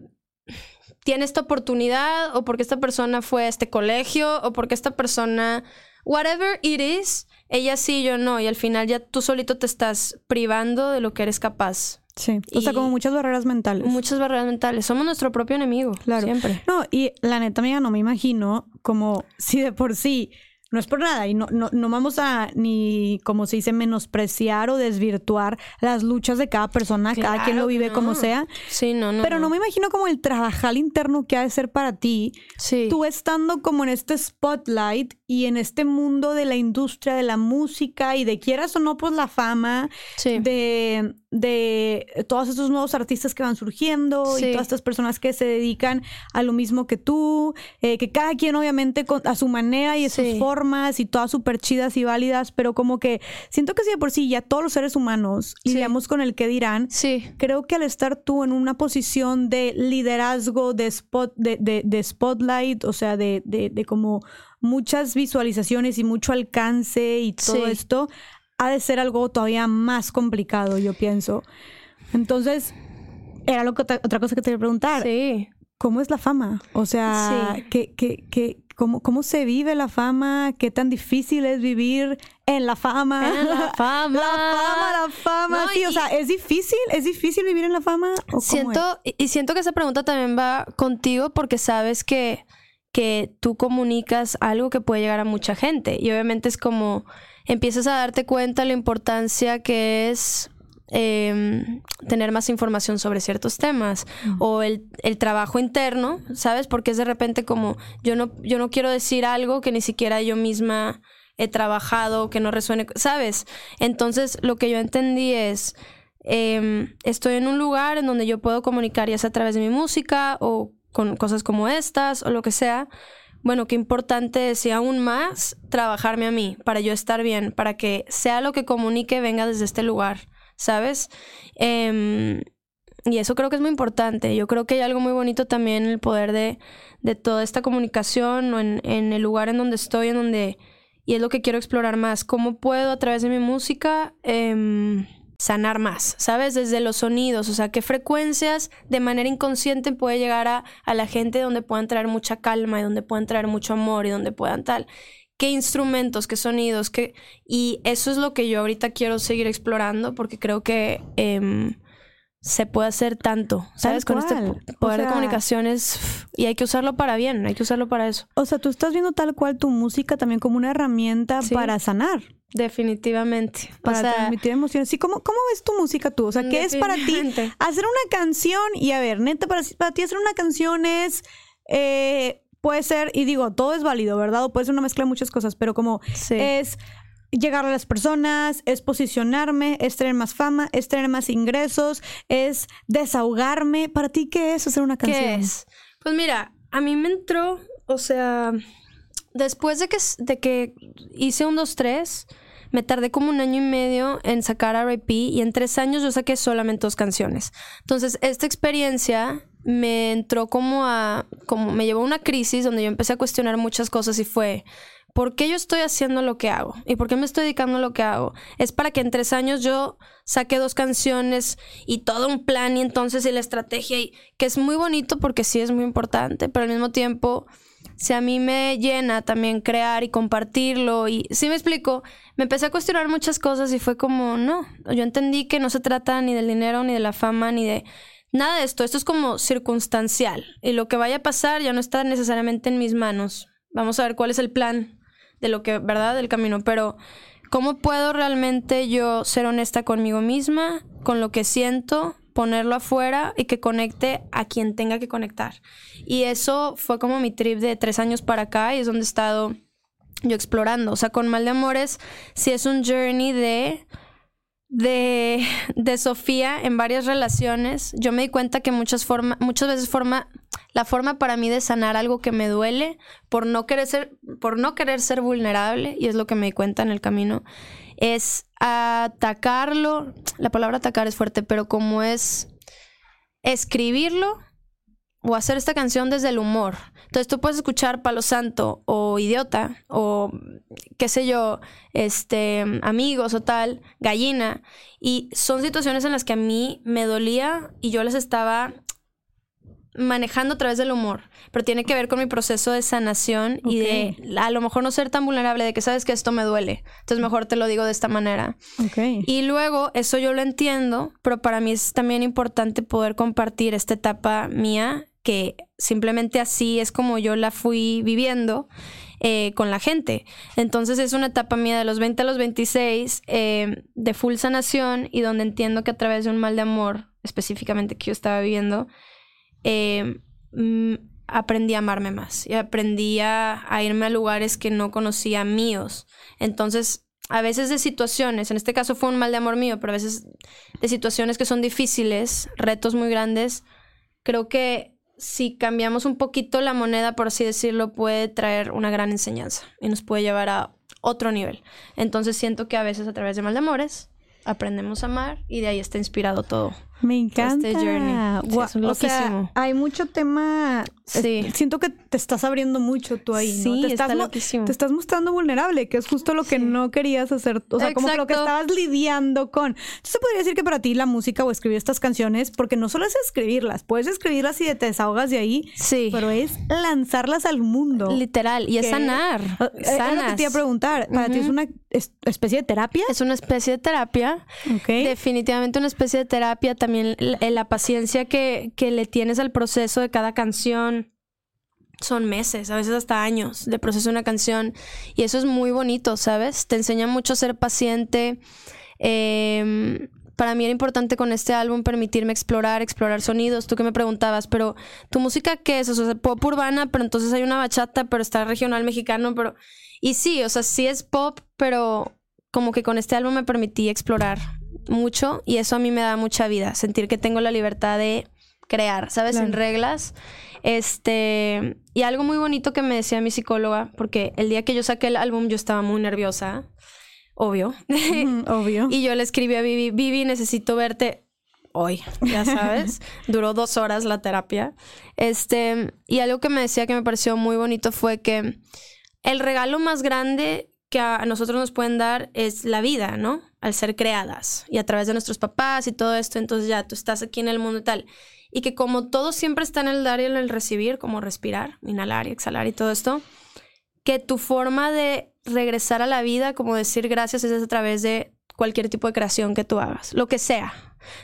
tiene esta oportunidad o porque esta persona fue a este colegio o porque esta persona, whatever it is, ella sí, yo no. Y al final ya tú solito te estás privando de lo que eres capaz
Sí, o sea, como muchas barreras mentales.
Muchas barreras mentales. Somos nuestro propio enemigo. Claro. Siempre.
No, y la neta, amiga, no me imagino como si de por sí no es por nada y no, no, no vamos a ni, como se dice, menospreciar o desvirtuar las luchas de cada persona, cada quien lo vive como sea.
Sí, no, no.
Pero no. me imagino como el trabajar interno que ha de ser para ti.
Sí.
Tú estando como en este spotlight y en este mundo de la industria de la música y de quieras o no, pues la fama,
sí.
de de todos estos nuevos artistas que van surgiendo y todas estas personas que se dedican a lo mismo que tú, eh, que cada quien obviamente a su manera y de sus formas y todas súper chidas y válidas, pero como que siento que si de por sí ya todos los seres humanos lidiamos con el que dirán, creo que al estar tú en una posición de liderazgo, de, spot, de, de, spotlight, o sea, de, de como muchas visualizaciones y mucho alcance y todo esto, ha de ser algo todavía más complicado, yo pienso. Entonces, era lo que otra cosa que te iba a preguntar.
Sí.
¿Cómo es la fama? O sea, ¿qué, qué, qué, cómo, ¿cómo se vive la fama? ¿Qué tan difícil es vivir en la fama?
En la fama.
La fama, la fama. sí, o sea, ¿es difícil? ¿Es difícil vivir en la fama?
siento, y siento que esa pregunta también va contigo porque sabes que, que tú comunicas algo que puede llegar a mucha gente. Y obviamente es como empiezas a darte cuenta la importancia que es em, tener más información sobre ciertos temas o el, trabajo interno, ¿sabes? Porque es de repente como yo no, yo no quiero decir algo que ni siquiera yo misma he trabajado, que no resuene, ¿sabes? Entonces lo que yo entendí es, em, estoy en un lugar en donde yo puedo comunicar ya sea a través de mi música o con cosas como estas o lo que sea, bueno, qué importante es y aún más trabajarme a mí para yo estar bien, para que sea lo que comunique venga desde este lugar, ¿sabes? Em, y eso creo que es muy importante. Yo creo que hay algo muy bonito también en el poder de, de toda esta comunicación o en, en, el lugar en donde estoy, en donde... Y es lo que quiero explorar más. ¿Cómo puedo a través de mi música em, sanar más? ¿Sabes? Desde los sonidos. O sea, qué frecuencias de manera inconsciente puede llegar a, a la gente donde puedan traer mucha calma y donde puedan traer mucho amor y donde puedan tal qué instrumentos, qué sonidos, qué... Y eso es lo que yo ahorita quiero seguir explorando porque creo que eh, se puede hacer tanto, ¿sabes? Con este poder de comunicaciones y hay que usarlo para bien, hay que usarlo para eso.
O sea, tú estás viendo tal cual tu música también como una herramienta para sanar.
Definitivamente.
Para transmitir emociones. Sí, ¿cómo, ¿cómo ves tu música tú? O sea, ¿qué es para ti hacer una canción? Y a ver, neta, para, para ti hacer una canción es... Eh, puede ser, y digo, todo es válido, ¿verdad? O puede ser una mezcla de muchas cosas, pero como es llegar a las personas, es posicionarme, es tener más fama, es tener más ingresos, es desahogarme. ¿Para ti qué es hacer una canción?
¿Qué es? Pues mira, a mí me entró, o sea, después de que, de que hice un 2-3, me tardé como un año y medio en sacar R.I.P. y en tres años yo saqué solamente dos canciones. Entonces, esta experiencia me entró como a, como me llevó a una crisis donde yo empecé a cuestionar muchas cosas y fue, ¿por qué yo estoy haciendo lo que hago? ¿Y por qué me estoy dedicando a lo que hago? Es para que en tres años yo saque dos canciones y todo un plan y entonces y la estrategia, y, que es muy bonito porque sí es muy importante, pero al mismo tiempo, si a mí me llena también crear y compartirlo, y si me explico, me empecé a cuestionar muchas cosas y fue como, no, yo entendí que no se trata ni del dinero, ni de la fama, ni de nada de esto, esto es como circunstancial y lo que vaya a pasar ya no está necesariamente en mis manos. Vamos a ver cuál es el plan de lo que, ¿verdad? Del camino, pero ¿cómo puedo realmente yo ser honesta conmigo misma, con lo que siento, ponerlo afuera y que conecte a quien tenga que conectar? Y eso fue como mi trip de tres años para acá y es donde he estado yo explorando. O sea, con Mal de Amores sí es un journey de de, de Sofía en varias relaciones, yo me di cuenta que muchas, forma, muchas veces forma, la forma para mí de sanar algo que me duele por no, querer ser, por no querer ser vulnerable, y es lo que me di cuenta en el camino, es atacarlo, la palabra atacar es fuerte, pero como es escribirlo o hacer esta canción desde el humor. Entonces tú puedes escuchar Palo Santo o Idiota o qué sé yo, este, amigos o tal, gallina. Y son situaciones en las que a mí me dolía y yo las estaba manejando a través del humor, pero tiene que ver con mi proceso de sanación y de a lo mejor no ser tan vulnerable de que sabes que esto me duele, entonces mejor te lo digo de esta manera. Y luego eso yo lo entiendo, pero para mí es también importante poder compartir esta etapa mía que simplemente así es como yo la fui viviendo eh, con la gente. Entonces es una etapa mía de los 20 a los 26 eh, de full sanación y donde entiendo que a través de un mal de amor, específicamente que yo estaba viviendo, eh, mm, aprendí a amarme más y aprendí a, a irme a lugares que no conocía míos. Entonces a veces de situaciones, en este caso fue un mal de amor mío, pero a veces de situaciones que son difíciles, retos muy grandes, creo que si cambiamos un poquito la moneda, por así decirlo, puede traer una gran enseñanza y nos puede llevar a otro nivel. Entonces siento que a veces a través de mal de amores aprendemos a amar y de ahí está inspirado todo.
Me encanta. Este journey. o sea, hay mucho tema. Sí. siento que te estás abriendo mucho tú ahí, ¿no? te estás, Te estás mostrando vulnerable, que es justo lo que no querías hacer. O sea, como lo que estabas lidiando con. Entonces, podría decir que para ti la música o escribir estas canciones, porque no solo es escribirlas, puedes escribirlas y te desahogas de ahí. Sí. Pero es lanzarlas al mundo.
Literal. Y es sanar.
Es lo que te iba a preguntar. ¿Para ti es una especie de terapia?
Es una especie de terapia. Ok. Definitivamente una especie de terapia también la, paciencia que, que le tienes al proceso de cada canción son meses, a veces hasta años de proceso de una canción. Y eso es muy bonito, ¿sabes? Te enseña mucho a ser paciente. Em, para mí era importante con este álbum permitirme explorar, explorar sonidos. Tú que me preguntabas, pero ¿tu música qué es? O sea, pop urbana, pero entonces hay una bachata, pero está regional mexicano, pero... Y sí, o sea, sí es pop, pero como que con este álbum me permití explorar mucho y eso a mí me da mucha vida, sentir que tengo la libertad de crear, ¿sabes? En reglas. Este, y algo muy bonito que me decía mi psicóloga, porque el día que yo saqué el álbum yo estaba muy nerviosa, obvio.
obvio.
y yo le escribí a Vivi, Vivi, necesito verte hoy, ya sabes. Duró dos horas la terapia. Este, y algo que me decía que me pareció muy bonito fue que el regalo más grande que a nosotros nos pueden dar es la vida, ¿no? Al ser creadas y a través de nuestros papás y todo esto, entonces ya tú estás aquí en el mundo y tal. Y que como todo siempre está en el dar y en el recibir, como respirar, inhalar y exhalar y todo esto, que tu forma de regresar a la vida, como decir gracias, es a través de cualquier tipo de creación que tú hagas, lo que sea.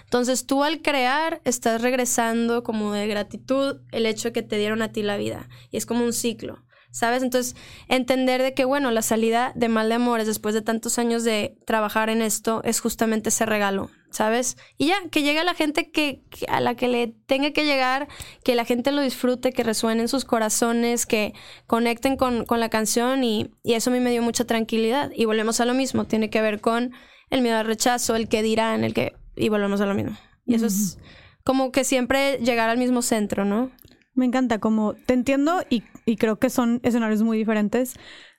Entonces tú al crear estás regresando como de gratitud el hecho de que te dieron a ti la vida. Y es como un ciclo. ¿Sabes? Entonces, entender de que, bueno, la salida de Mal de Amores después de tantos años de trabajar en esto es justamente ese regalo, ¿sabes? Y ya, que llegue a la gente que, a la que le tenga que llegar, que la gente lo disfrute, que resuene en sus corazones, que conecten con, la canción y, eso a mí me dio mucha tranquilidad. Y volvemos a lo mismo, tiene que ver con el miedo al rechazo, el que dirán, el que... Y volvemos a lo mismo. Y eso es como que siempre llegar al mismo centro, ¿no?
Me encanta, como te entiendo y, creo que son escenarios muy diferentes,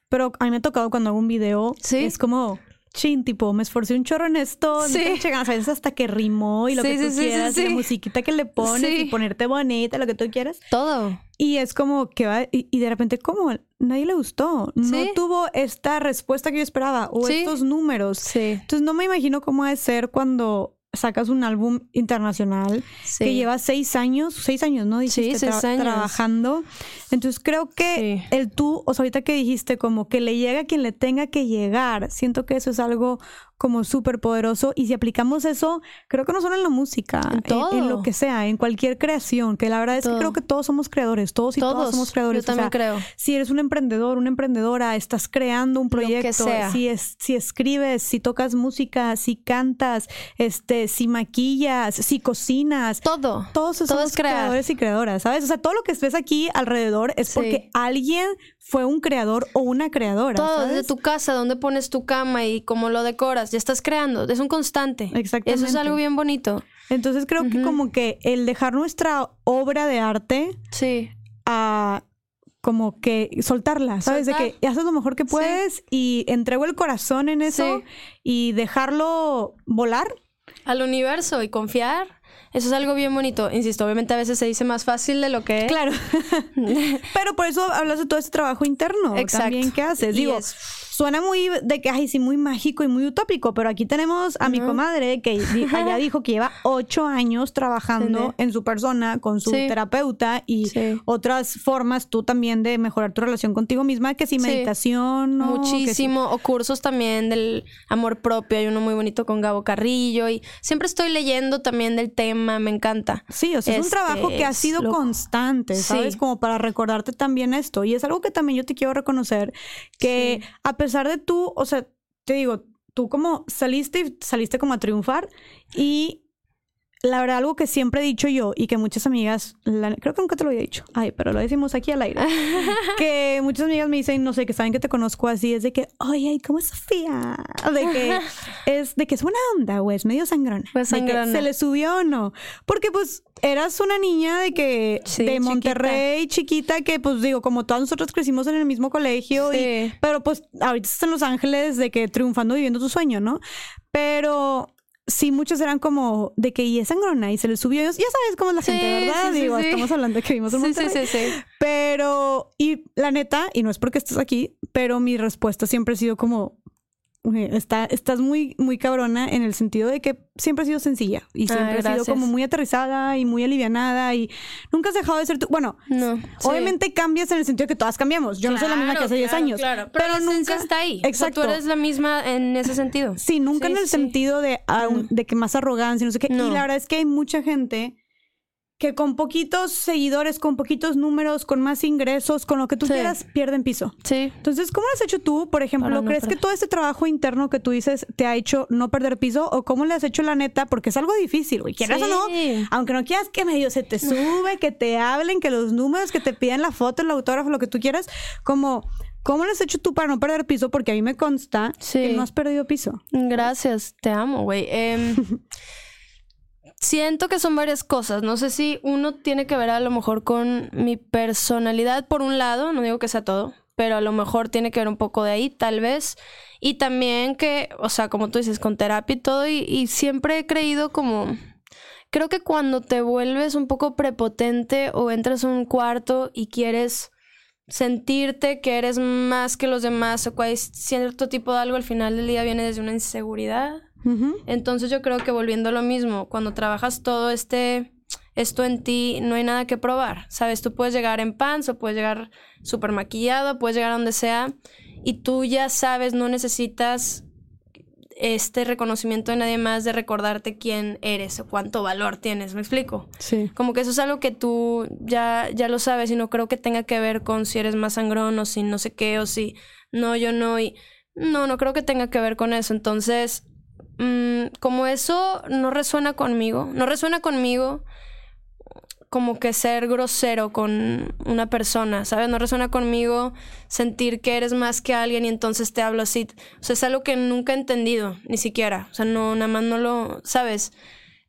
pero a mí me ha tocado cuando hago un video, es como, chin, tipo, me esforcé un chorro en esto, sí. a veces hasta que rimó y lo que tú quieras, y la musiquita que le pones y ponerte bonita, lo que tú quieras.
Todo.
Y es como que va, y, de repente, ¿cómo? Nadie le gustó. No tuvo esta respuesta que yo esperaba o estos números. Entonces no me imagino cómo de ser cuando sacas un álbum internacional que lleva seis años, seis años, ¿no?
Dijiste, sí, seis años.
Trabajando. Entonces creo que el tú, o sea, ahorita que dijiste como que le llega a quien le tenga que llegar, siento que eso es algo como súper poderoso. Y si aplicamos eso, creo que no solo en la música, en, lo que sea, en cualquier creación, que la verdad es que creo que todos somos creadores, todos y todos, somos creadores.
Yo también creo.
Si eres un emprendedor, una emprendedora, estás creando un proyecto, si es, si escribes, si tocas música, si cantas, este, si maquillas, si cocinas,
todo.
Todos somos creadores y creadoras, ¿sabes? O sea, todo lo que ves aquí alrededor es porque alguien fue un creador o una creadora.
Todo, desde tu casa, donde pones tu cama y cómo lo decoras, ya estás creando, es un constante.
Exactamente.
Eso es algo bien bonito.
Entonces creo que como que el dejar nuestra obra de arte
sí.
a como que soltarla, ¿sabes? De que haces lo mejor que puedes y entrego el corazón en eso y dejarlo volar.
Al universo y confiar. Eso es algo bien bonito. Insisto, obviamente a veces se dice más fácil de lo que es.
Claro. Pero por eso hablas de todo ese trabajo interno Exacto. también que haces. Digo, suena muy de que, ay, sí, muy mágico y muy utópico, pero aquí tenemos a mi comadre que ya dijo que lleva ocho años trabajando en su persona con su terapeuta y otras formas tú también de mejorar tu relación contigo misma, que si meditación.
Muchísimo, o cursos también del amor propio. Hay uno muy bonito con Gabo Carrillo y siempre estoy leyendo también del tema, me encanta.
Sí, o sea, es un trabajo que ha este, sido constante, ¿sabes? Como para recordarte también esto. Y es algo que también yo te quiero reconocer, que a a pesar de tú, o sea, te digo, tú como saliste y saliste como a triunfar y la verdad, algo que siempre he dicho yo y que muchas amigas, creo que nunca te lo había dicho, ay, pero lo decimos aquí al aire, que muchas amigas me dicen, no sé, que saben que te conozco así, es de que, ay, ¿cómo es Sofía? De que es, de que es buena onda, güey, es medio sangrona.
Pues sangrona.
¿Se le subió o no? Porque pues eras una niña de que, de Monterrey, chiquita. que pues digo, como todas nosotros crecimos en el mismo colegio, y, pero pues ahorita estás en Los Ángeles de que triunfando, viviendo tu sueño, ¿no? Pero sí, muchos eran como de que y es sangrona y se le subió. Ya sabes cómo es la gente, ¿verdad? Digo, estamos hablando de que vimos un Monterrey. Sí, sí, sí. Pero, y la neta, y no es porque estés aquí, pero mi respuesta siempre ha sido como, Está, estás muy, muy cabrona en el sentido de que siempre has sido sencilla y siempre has sido como muy aterrizada y muy alivianada y nunca has dejado de ser tú. Bueno, no, obviamente cambias en el sentido de que todas cambiamos. Yo no soy la misma que hace 10 años.
Claro, pero, nunca está ahí.
Exacto.
tú eres la misma en ese sentido.
Sí, nunca en el sentido de, de que más arrogancia, no sé qué. Y la verdad es que hay mucha gente que con poquitos seguidores, con poquitos números, con más ingresos, con lo que tú quieras, pierden piso.
Sí.
Entonces, ¿cómo lo has hecho tú, por ejemplo? ¿Crees que todo este trabajo interno que tú dices te ha hecho no perder piso? ¿O cómo le has hecho la neta? Porque es algo difícil, güey. Quieras o no, aunque no quieras que medio se te sube, que te hablen, que los números, que te piden la foto, el autógrafo, lo que tú quieras, como... ¿Cómo lo has hecho tú para no perder piso? Porque a mí me consta que no has perdido piso.
Gracias, te amo, güey. Eh, Siento que son varias cosas. No sé si uno tiene que ver a lo mejor con mi personalidad por un lado, no digo que sea todo, pero a lo mejor tiene que ver un poco de ahí, tal vez. Y también que, o sea, como tú dices, con terapia y todo, y, y siempre he creído como... Creo que cuando te vuelves un poco prepotente o entras a un cuarto y quieres sentirte que eres más que los demás o cual cierto tipo de algo, al final del día viene desde una inseguridad. Entonces yo creo que volviendo a lo mismo, cuando trabajas todo este esto en ti, no hay nada que probar. Sabes, tú puedes llegar en pants o puedes llegar súper maquillado, puedes llegar a donde sea y tú ya sabes, no necesitas este reconocimiento de nadie más de recordarte quién eres o cuánto valor tienes, ¿me explico?
Sí.
Como que eso es algo que tú ya, ya lo sabes y no creo que tenga que ver con si eres más sangrón o si no sé qué o si no, yo no y no, no creo que tenga que ver con eso. Entonces, mm, como eso no resuena conmigo, no resuena conmigo como que ser grosero con una persona, ¿sabes? No resuena conmigo sentir que eres más que alguien y entonces te hablo así. O sea, es algo que nunca he entendido, ni siquiera. O sea, no, nada más no lo, ¿sabes?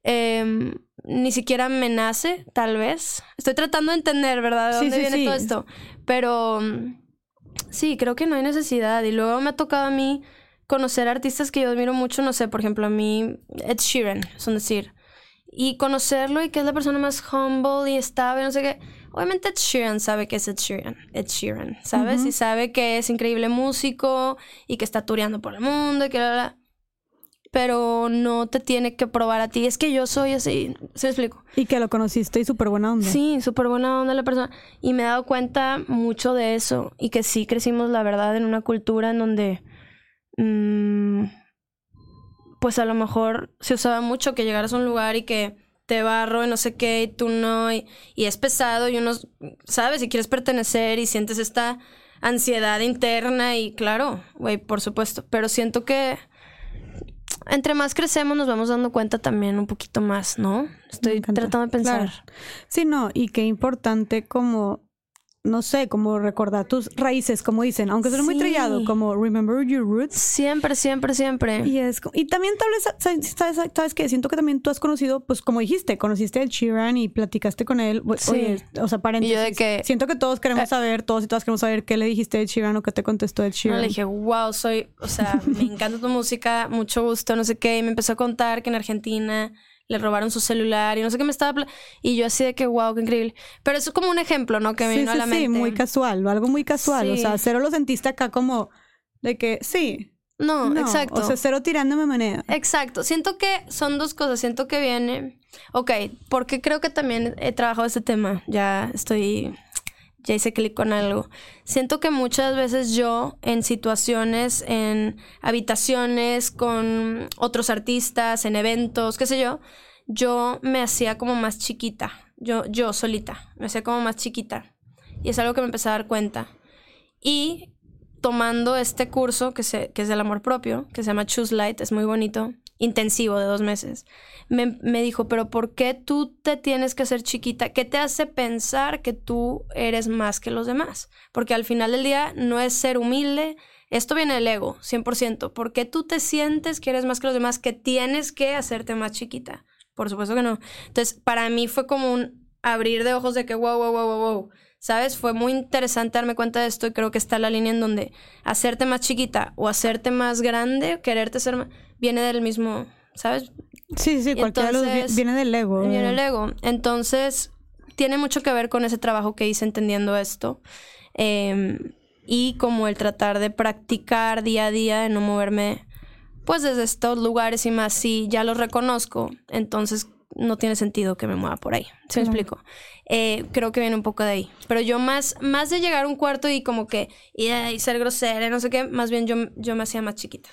Em, ni siquiera me nace, tal vez. Estoy tratando de entender, ¿verdad? ¿De dónde viene todo esto? Pero sí, creo que no hay necesidad. Y luego me ha tocado a mí conocer artistas que yo admiro mucho, no sé, por ejemplo, a mí Ed Sheeran, son decir y conocerlo y que es la persona más humble y estable, no sé qué. Obviamente Ed Sheeran sabe que es Ed Sheeran, Ed Sheeran, ¿sabes? Y sabe que es increíble músico y que está tureando por el mundo y que la, la, Pero no te tiene que probar a ti. Es que yo soy así, ¿se explico?
Y que lo conociste y súper buena onda.
Sí, súper buena onda la persona. Y me he dado cuenta mucho de eso. Y que sí crecimos, la verdad, en una cultura en donde... Mmm, pues a lo mejor se usaba mucho que llegaras a un lugar y que te barro y no sé qué y tú no y, es pesado y uno, sabes, si quieres pertenecer y sientes esta ansiedad interna y claro, güey, por supuesto, pero siento que entre más crecemos nos vamos dando cuenta también un poquito más, ¿no? Estoy tratando de pensar.
Sí, no, y qué importante como no sé, como recordar tus raíces, como dicen, aunque sea muy trillado, como remember your roots.
Siempre, siempre, siempre.
Y es y también tal vez sabes, sabes que siento que también tú has conocido, pues como dijiste, conociste al Sheeran y platicaste con él. Sí. o sea, paréntesis. de que, siento que todos queremos eh, saber, todos y todas queremos saber qué le dijiste al Sheeran o qué te contestó el.
No, le dije, "Wow, soy, o sea, me encanta tu música, mucho gusto, no sé qué." Y me empezó a contar que en Argentina le robaron su celular y no sé qué me estaba... Y yo así de que, wow, qué increíble. Pero eso es como un ejemplo, ¿no? Que me vino a la mente.
Sí, muy casual, algo muy casual. O sea, cero lo sentiste acá como de que, sí.
No, exacto.
O sea, cero tirándome manera.
Exacto. Siento que son dos cosas. Siento que viene... Ok, porque creo que también he trabajado este tema. Ya estoy ya hice clic con algo. Siento que muchas veces yo en situaciones, en habitaciones con otros artistas, en eventos, qué sé yo, yo me hacía como más chiquita. Yo, yo solita, me hacía como más chiquita. Y es algo que me empecé a dar cuenta. Y tomando este curso que, se, que es del amor propio, que se llama Choose Light, es muy bonito, intensivo de dos meses, me, me, dijo, pero ¿por qué tú te tienes que hacer chiquita? ¿Qué te hace pensar que tú eres más que los demás? Porque al final del día no es ser humilde, esto viene del ego, 100%. ¿Por qué tú te sientes que eres más que los demás, que tienes que hacerte más chiquita? Por supuesto que no. Entonces, para mí fue como un abrir de ojos de que, wow, wow, wow, wow, wow. ¿Sabes? Fue muy interesante darme cuenta de esto y creo que está la línea en donde hacerte más chiquita o hacerte más grande, quererte ser más viene del mismo, ¿sabes?
Sí, sí, cualquiera los viene del ego.
Viene del ego. Entonces, tiene mucho que ver con ese trabajo que hice entendiendo esto. Em, y como el tratar de practicar día a día, de no moverme, pues desde estos lugares y más, si ya los reconozco, entonces no tiene sentido que me mueva por ahí. ¿Se me explico? Eh, creo que viene un poco de ahí. Pero yo más, más de llegar a un cuarto y como que y, y ser grosera, no sé qué, más bien yo, yo me hacía más chiquita.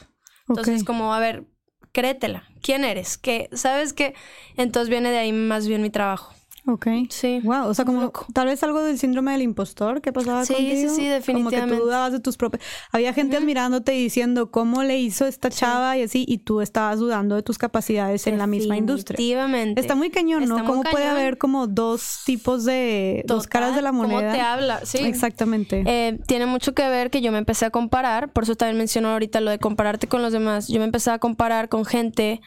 Entonces, como, a ver, créetela. ¿Quién eres? ¿Qué? ¿Sabes qué? Entonces viene de ahí más bien mi trabajo.
Ok.
Sí.
Wow, o sea, como tal vez algo del síndrome del impostor que pasaba
sí,
contigo.
Sí, sí, definitivamente.
Como que tú dudabas de tus propios... Había gente admirándote y diciendo cómo le hizo esta chava y así, y tú estabas dudando de tus capacidades en la misma industria.
Definitivamente.
Está muy cañón, ¿no? ¿Cómo puede haber como dos tipos de... dos caras de la moneda?
¿Cómo te habla? Sí.
Exactamente.
Eh, tiene mucho que ver que yo me empecé a comparar, por eso también menciono ahorita lo de compararte con los demás. Yo me empecé a comparar con gente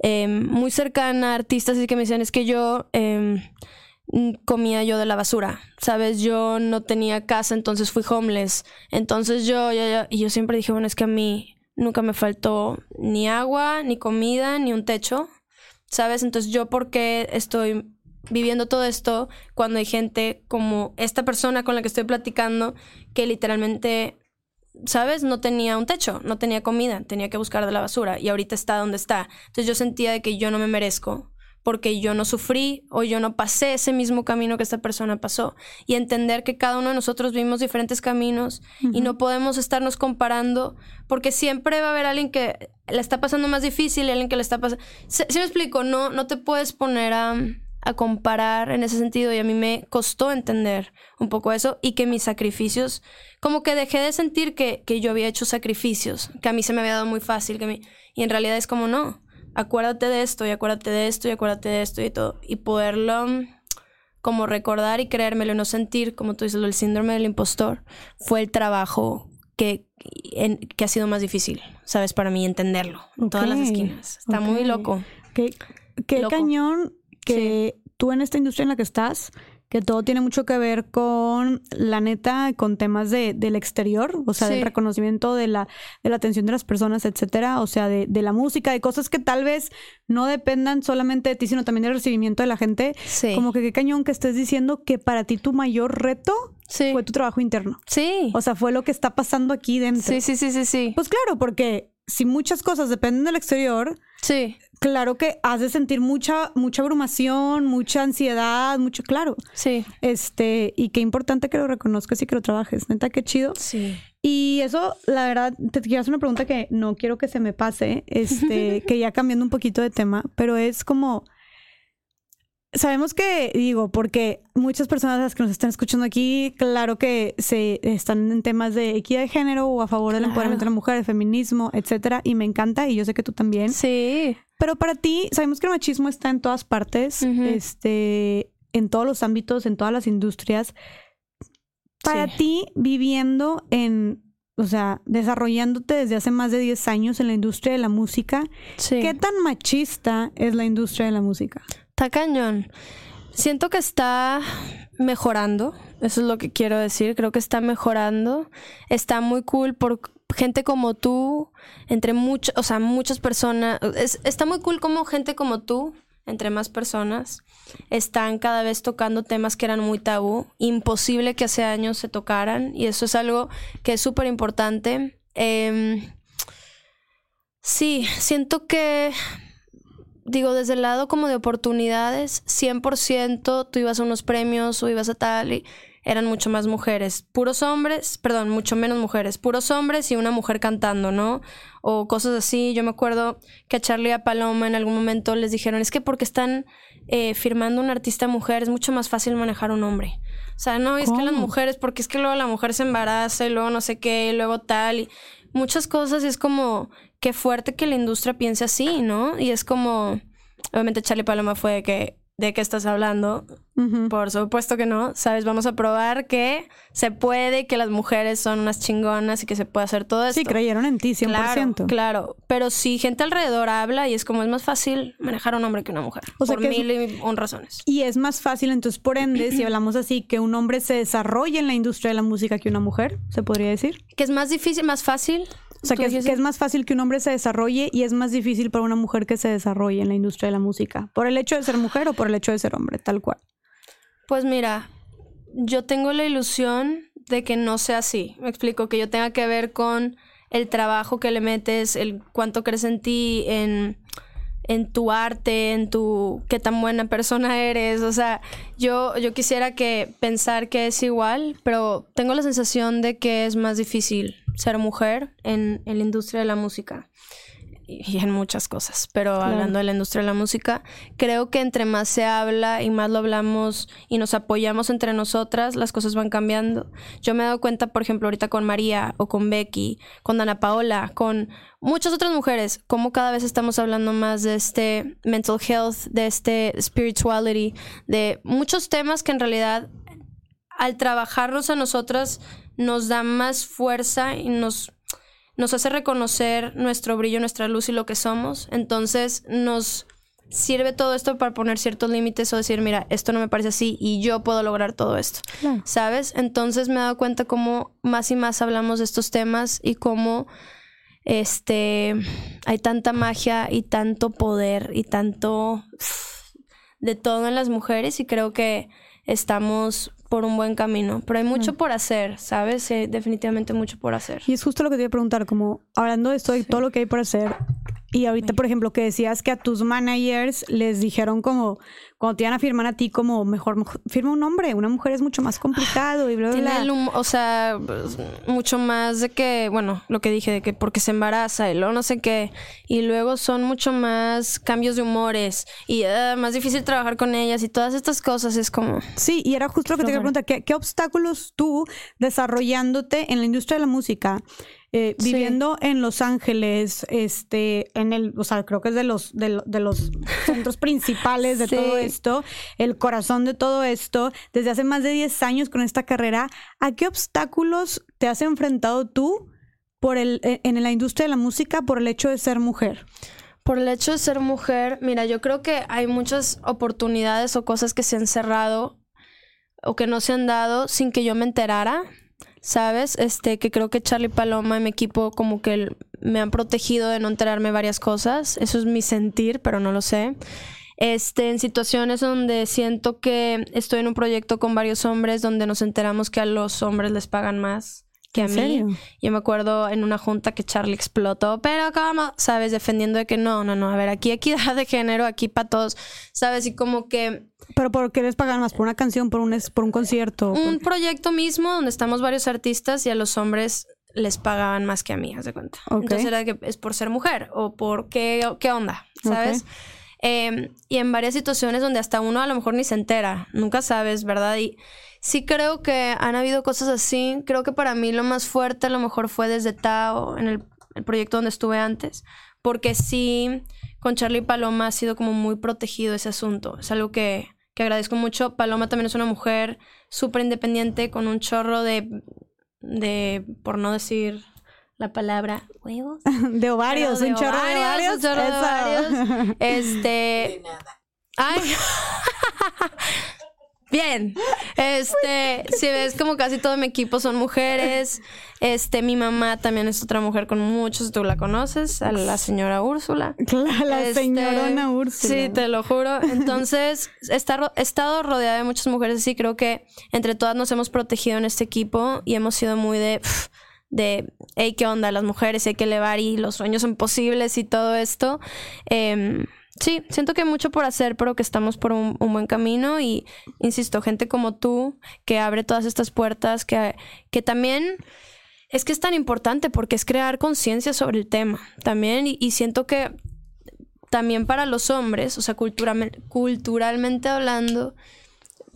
em, muy cercana, artistas, y que me decían, es que yo em, comía yo de la basura, ¿sabes? Yo no tenía casa, entonces fui homeless. Entonces yo, ya, y yo siempre dije, bueno, es que a mí nunca me faltó ni agua, ni comida, ni un techo, ¿sabes? Entonces yo, ¿por qué estoy viviendo todo esto cuando hay gente como esta persona con la que estoy platicando que literalmente, ¿sabes? No tenía un techo, no tenía comida, tenía que buscar de la basura y ahorita está donde está. Entonces yo sentía de que yo no me merezco porque yo no sufrí o yo no pasé ese mismo camino que esta persona pasó. Y entender que cada uno de nosotros vivimos diferentes caminos y no podemos estarnos comparando porque siempre va a haber alguien que le está pasando más difícil y alguien que le está pasando... ¿Sí, me explico? No, no te puedes poner a a comparar en ese sentido y a mí me costó entender un poco eso y que mis sacrificios, como que dejé de sentir que, yo había hecho sacrificios, que a mí se me había dado muy fácil, que y en realidad es como no, acuérdate de esto y acuérdate de esto y acuérdate de esto y todo, y poderlo como recordar y creérmelo y no sentir, como tú dices, el síndrome del impostor, fue el trabajo que, que ha sido más difícil, ¿sabes? Para mí entenderlo en todas las esquinas. Está muy loco.
Qué, qué cañón que tú en esta industria en la que estás, que todo tiene mucho que ver con la neta, con temas de, del exterior, o sea, del reconocimiento de la, de la atención de las personas, etcétera, o sea, de, de, la música, de cosas que tal vez no dependan solamente de ti, sino también del recibimiento de la gente. Como que qué cañón que estés diciendo que para ti tu mayor reto fue tu trabajo interno.
Sí.
O sea, fue lo que está pasando aquí dentro.
Sí, sí, sí, sí, sí.
Pues claro, porque si muchas cosas dependen del exterior,
sí
claro que has de sentir mucha, mucha abrumación, mucha ansiedad, mucho, claro.
Sí.
Este, y qué importante que lo reconozcas y que lo trabajes. Neta, qué chido.
Sí.
Y eso, la verdad, te quiero hacer una pregunta que no quiero que se me pase, este, que ya cambiando un poquito de tema, pero es como, sabemos que, digo, porque muchas personas que nos están escuchando aquí, claro que se están en temas de equidad de género o a favor del empoderamiento de la mujer, el feminismo, etcétera, y me encanta, y yo sé que tú también.
Sí.
Pero para ti, sabemos que el machismo está en todas partes, este, en todos los ámbitos, en todas las industrias. Para ti, viviendo en, o sea, desarrollándote desde hace más de 10 años en la industria de la música, ¿qué tan machista es la industria de la música?
Está cañón. Siento que está mejorando, eso es lo que quiero decir, creo que está mejorando. Está muy cool por gente como tú, entre muchas, o sea, muchas personas, está muy cool como gente como tú, entre más personas, están cada vez tocando temas que eran muy tabú, imposible que hace años se tocaran, y eso es algo que es súper importante. Em, sí, siento que digo, desde el lado como de oportunidades, 100% tú ibas a unos premios o ibas a tal y eran mucho más mujeres. Puros hombres, perdón, mucho menos mujeres. Puros hombres y una mujer cantando, ¿no? O cosas así. Yo me acuerdo que a Charlie y a Paloma en algún momento les dijeron, es que porque están eh, firmando un artista mujer es mucho más fácil manejar un hombre. O sea, no, es que las mujeres, porque es que luego la mujer se embaraza y luego no sé qué, y luego tal, y muchas cosas y es como, qué fuerte que la industria piense así, ¿no? Y es como, obviamente Charlie Paloma fue que, ¿de qué estás hablando? Por supuesto que no, ¿sabes? Vamos a probar que se puede, que las mujeres son unas chingonas y que se puede hacer todo esto.
Sí, creyeron en ti, 100%.
Claro, claro. Pero si gente alrededor habla y es como es más fácil manejar a un hombre que una mujer. O sea, por mil y un razones.
Y es más fácil, entonces, por ende, si hablamos así, que un hombre se desarrolle en la industria de la música que una mujer, ¿se podría decir?
Que es más difícil, más fácil
o sea, que es, más fácil que un hombre se desarrolle y es más difícil para una mujer que se desarrolle en la industria de la música. ¿Por el hecho de ser mujer o por el hecho de ser hombre? Tal cual.
Pues mira, yo tengo la ilusión de que no sea así. Me explico, que yo tenga que ver con el trabajo que le metes, el cuánto crees en ti, en, en tu arte, en tu qué tan buena persona eres. O sea, yo, yo quisiera que pensar que es igual, pero tengo la sensación de que es más difícil ser mujer en, la industria de la música y en muchas cosas, pero hablando de la industria de la música, creo que entre más se habla y más lo hablamos y nos apoyamos entre nosotras, las cosas van cambiando. Yo me he dado cuenta, por ejemplo, ahorita con María o con Becky, con Ana Paola, con muchas otras mujeres, como cada vez estamos hablando más de este mental health, de este spirituality, de muchos temas que en realidad al trabajarnos a nosotras nos da más fuerza y nos, nos hace reconocer nuestro brillo, nuestra luz y lo que somos. Entonces nos sirve todo esto para poner ciertos límites o decir, mira, esto no me parece así y yo puedo lograr todo esto. ¿Sabes? Entonces me he dado cuenta cómo más y más hablamos de estos temas y cómo este hay tanta magia y tanto poder y tanto de todo en las mujeres y creo que estamos por un buen camino, pero hay mucho por hacer, ¿sabes? definitivamente mucho por hacer.
Y es justo lo que te iba a preguntar, como hablando de esto y todo lo que hay por hacer, y ahorita, por ejemplo, que decías que a tus managers les dijeron como, cuando te iban a firmar a ti como, mejor, firma un hombre, una mujer es mucho más complicado y bla, bla,
bla. o sea, mucho más de que, bueno, lo que dije, de que porque se embaraza y luego no sé qué. Y luego son mucho más cambios de humores y uh, más difícil trabajar con ellas y todas estas cosas es como...
Sí, y era justo lo que te quería preguntar, ¿qué, ¿qué obstáculos tú desarrollándote en la industria de la música? Eh, viviendo en Los Ángeles, este, en el, o sea, creo que es de los, de, los centros principales de todo esto, el corazón de todo esto, desde hace más de 10 años con esta carrera, ¿a qué obstáculos te has enfrentado tú por el, e, en la industria de la música por el hecho de ser mujer?
Por el hecho de ser mujer, mira, yo creo que hay muchas oportunidades o cosas que se han cerrado o que no se han dado sin que yo me enterara. ¿Sabes? Este, que creo que Charlie Paloma y mi equipo como que me han protegido de no enterarme varias cosas. Eso es mi sentir, pero no lo sé. Este, en situaciones donde siento que estoy en un proyecto con varios hombres donde nos enteramos que a los hombres les pagan más que a mí. Yo me acuerdo en una junta que Charlie explotó, pero como, ¿sabes? Defendiendo de que no, no, no, a ver, aquí equidad de género, aquí para todos, ¿sabes? Y como que...
¿Pero por qué les pagan más? ¿Por una canción? ¿Por un, por un concierto?
Un proyecto mismo donde estamos varios artistas y a los hombres les pagaban más que a mí, haz de cuenta. Entonces era que es por ser mujer o por qué, qué onda, ¿sabes? Em, y en varias situaciones donde hasta uno a lo mejor ni se entera, nunca sabes, ¿verdad? Y sí creo que han habido cosas así. Creo que para mí lo más fuerte a lo mejor fue desde Tao, en el, proyecto donde estuve antes, porque sí, con Charlie Paloma ha sido como muy protegido ese asunto. Es algo que, que agradezco mucho. Paloma también es una mujer súper independiente, con un chorro de, de, por no decir la palabra huevos.
De ovarios, un chorro de ovarios. Un chorro de ovarios.
Este. De nada. Ay. Bien. Este, si ves como casi todo mi equipo son mujeres. Este, mi mamá también es otra mujer con muchos, tú la conoces, a la señora Úrsula.
Claro, la este, señorona Úrsula.
Sí, te lo juro. Entonces, he estado rodeada de muchas mujeres así, creo que entre todas nos hemos protegido en este equipo y hemos sido muy de de, hey, ¿qué onda? Las mujeres hay que elevar y los sueños son posibles y todo esto. Eh, Sí, siento que hay mucho por hacer, pero que estamos por un, buen camino y, insisto, gente como tú que abre todas estas puertas, que, que también es que es tan importante porque es crear conciencia sobre el tema también y, siento que también para los hombres, o sea, culturalmente hablando,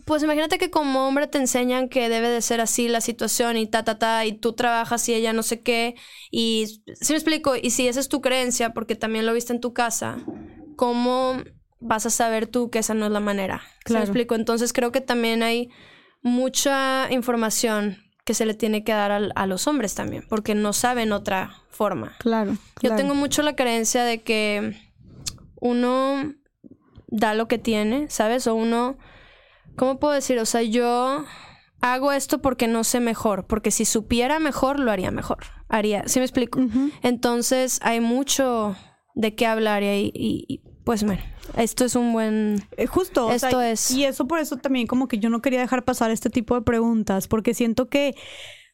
pues imagínate que como hombre te enseñan que debe de ser así la situación y ta, ta, ta, y tú trabajas y ella no sé qué, y si me explico, y si esa es tu creencia, porque también lo viste en tu casa, ¿cómo vas a saber tú que esa no es la manera? Claro. ¿Se explico? Entonces creo que también hay mucha información que se le tiene que dar a, los hombres también, porque no saben otra forma.
Claro,
Yo tengo mucho la creencia de que uno da lo que tiene, ¿sabes? O uno, ¿cómo puedo decir? O sea, yo hago esto porque no sé mejor, porque si supiera mejor, lo haría mejor. Haría, ¿sí me explico? Entonces hay mucho de qué hablar y, y, pues bueno, esto es un buen...
Eh, justo. Esto es... Y eso por eso también como que yo no quería dejar pasar este tipo de preguntas, porque siento que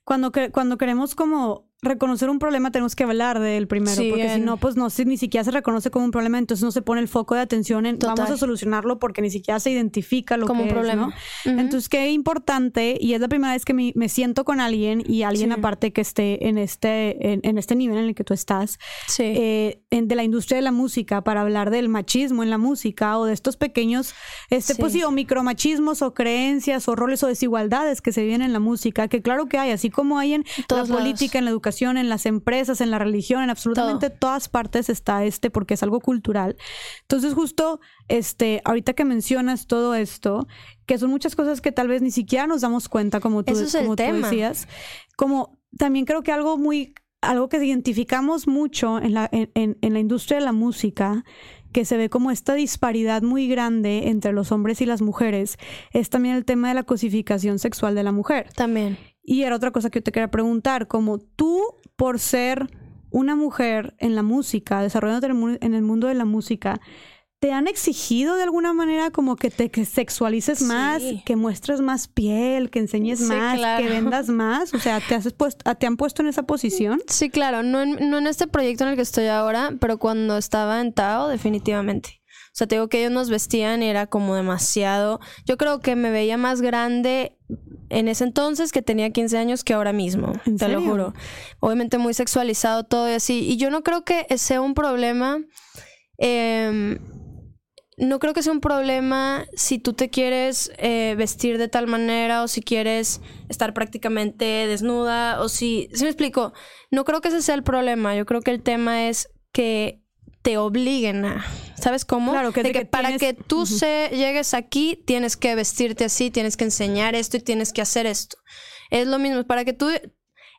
cuando, que, cuando queremos como reconocer un problema tenemos que hablar de él primero, porque si no, pues no ni siquiera se reconoce como un problema, entonces no se pone el foco de atención en vamos a solucionarlo porque ni siquiera se identifica lo como un problema. Entonces, qué importante, y es la primera vez que me, siento con alguien y alguien aparte que esté en este, en, este nivel en el que tú estás, eh, de la industria de la música, para hablar del machismo en la música o de estos pequeños, este, pues sí, o micromachismos o creencias o roles o desigualdades que se viven en la música, que claro que hay, así como hay en la política, en la educación, en las empresas, en la religión, en absolutamente todas partes está este porque es algo cultural. Entonces, justo este, ahorita que mencionas todo esto, que son muchas cosas que tal vez ni siquiera nos damos cuenta, como tú, como tú decías, como también creo que algo muy algo que identificamos mucho en la, en, en- en la industria de la música, que se ve como esta disparidad muy grande entre los hombres y las mujeres, es también el tema de la cosificación sexual de la mujer.
También.
Y era otra cosa que yo te quería preguntar, como tú, por ser una mujer en la música, desarrollándote en el, mundo de la música, ¿te han exigido de alguna manera como que te que sexualices
Sí.
más, que muestres más piel, que enseñes
Sí,
más,
claro.
que vendas más? O sea, ¿te, has puesto, ¿te han puesto en esa posición?
Sí, claro, no en, no en este proyecto en el que estoy ahora, pero cuando estaba en Tao, definitivamente. O sea, te digo que ellos nos vestían y era como demasiado. Yo creo que me veía más grande en ese entonces que tenía 15 años que ahora mismo,
¿En
te lo juro. Obviamente muy sexualizado todo y así. Y yo no creo que sea un problema. em, no creo que sea un problema si tú te quieres eh, vestir de tal manera o si quieres estar prácticamente desnuda o si... ¿Sí me explico? No creo que ese sea el problema. Yo creo que el tema es que te obliguen a... ¿Sabes cómo?
Claro, que
de que,
que
para
tienes-
que tú se, llegues aquí tienes que vestirte así, tienes que enseñar esto y tienes que hacer esto. Es lo mismo, para que tú...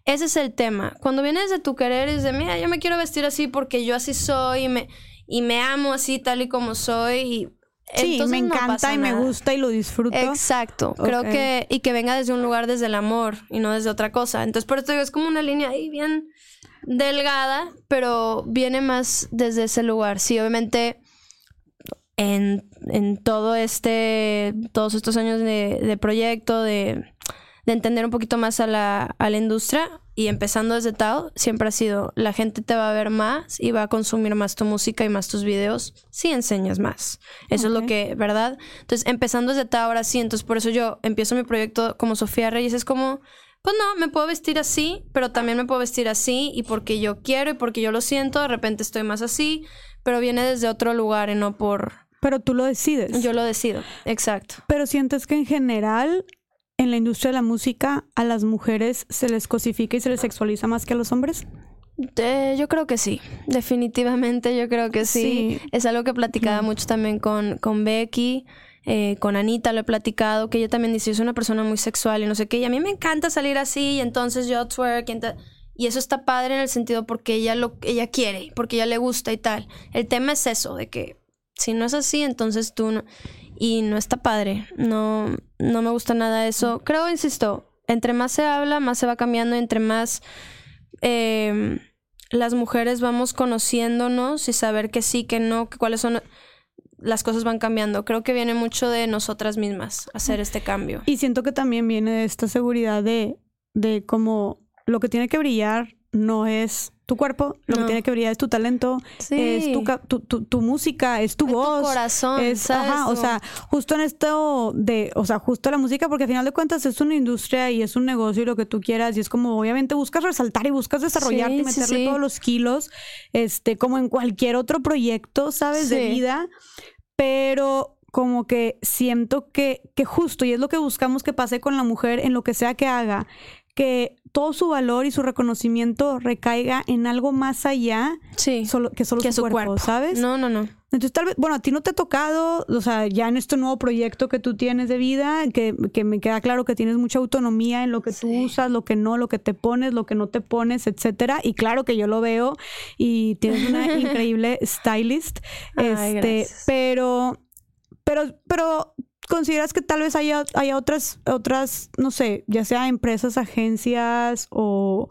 Ese es el tema. Cuando vienes de tu querer es de, mira, yo me quiero vestir así porque yo así soy y me, y me amo así tal y como soy y...
Sí, me
no
encanta
pasa
y me
nada.
gusta y lo disfruto.
Exacto. Creo
Ok.
que... Y que venga desde un lugar desde el amor y no desde otra cosa. Entonces, por eso digo, es como una línea ahí bien delgada, pero viene más desde ese lugar. Sí, obviamente en, en todo este... Todos estos años de, de proyecto, de, de entender un poquito más a la, a la industria y empezando desde Tao, siempre ha sido la gente te va a ver más y va a consumir más tu música y más tus videos si enseñas más. Eso es lo que, ¿verdad? Entonces, empezando desde Tao ahora sí, entonces por eso yo empiezo mi proyecto como Sofía Reyes, es como, pues no, me puedo vestir así, pero también me puedo vestir así y porque yo quiero y porque yo lo siento, de repente estoy más así, pero viene desde otro lugar y no por...
Pero tú lo decides.
Yo lo decido, exacto.
Pero sientes que en general, en la industria de la música, a las mujeres se les cosifica y se les sexualiza más que a los hombres.
Eh, yo creo que sí, definitivamente yo creo que sí.
Sí.
Es algo que platicaba mucho también con, con Becky, eh, con Anita lo he platicado, que ella también dice, yo soy una persona muy sexual y no sé qué, y a mí me encanta salir así y entonces yo twerk y, y eso está padre en el sentido porque ella, lo, ella quiere, porque ella le gusta y tal. El tema es eso, de que si no es así, entonces tú no... Y no está padre, no, no me gusta nada eso. Creo, insisto, entre más se habla, más se va cambiando, entre más eh, las mujeres vamos conociéndonos y saber que sí, que no, que cuáles son las cosas van cambiando. Creo que viene mucho de nosotras mismas hacer este cambio.
Y siento que también viene de esta seguridad de, de como lo que tiene que brillar no es tu cuerpo, lo que tiene que brillar es tu talento,
Sí.
es tu, tu, tu- tu música, es tu
Es tu
voz.
corazón,
es, ajá, o sea, justo en esto de, o sea, justo la música, porque al final de cuentas es una industria y es un negocio y lo que tú quieras, y es como, obviamente buscas resaltar y buscas desarrollarte y
Sí,
meterle
sí.
todos los kilos, este, como en cualquier otro proyecto, ¿sabes? De vida, pero como que siento que, que justo, y es lo que buscamos que pase con la mujer en lo que sea que haga, que todo su valor y su reconocimiento recaiga en algo más allá
Sí.
solo, que solo
que
su,
su
cuerpo,
cuerpo.
¿sabes?
No, no, no.
Entonces, tal vez, bueno, a ti no te ha tocado, o sea, ya en este nuevo proyecto que tú tienes de vida, que, que me queda claro que tienes mucha autonomía en lo que tú usas, lo que no, lo que te pones, lo que no te pones, etcétera. Y claro que yo lo veo y tienes una increíble stylist.
Ay,
este,
gracias.
pero, pero, pero consideras que tal vez haya, haya otras, otras, no sé, ya sea empresas, agencias o,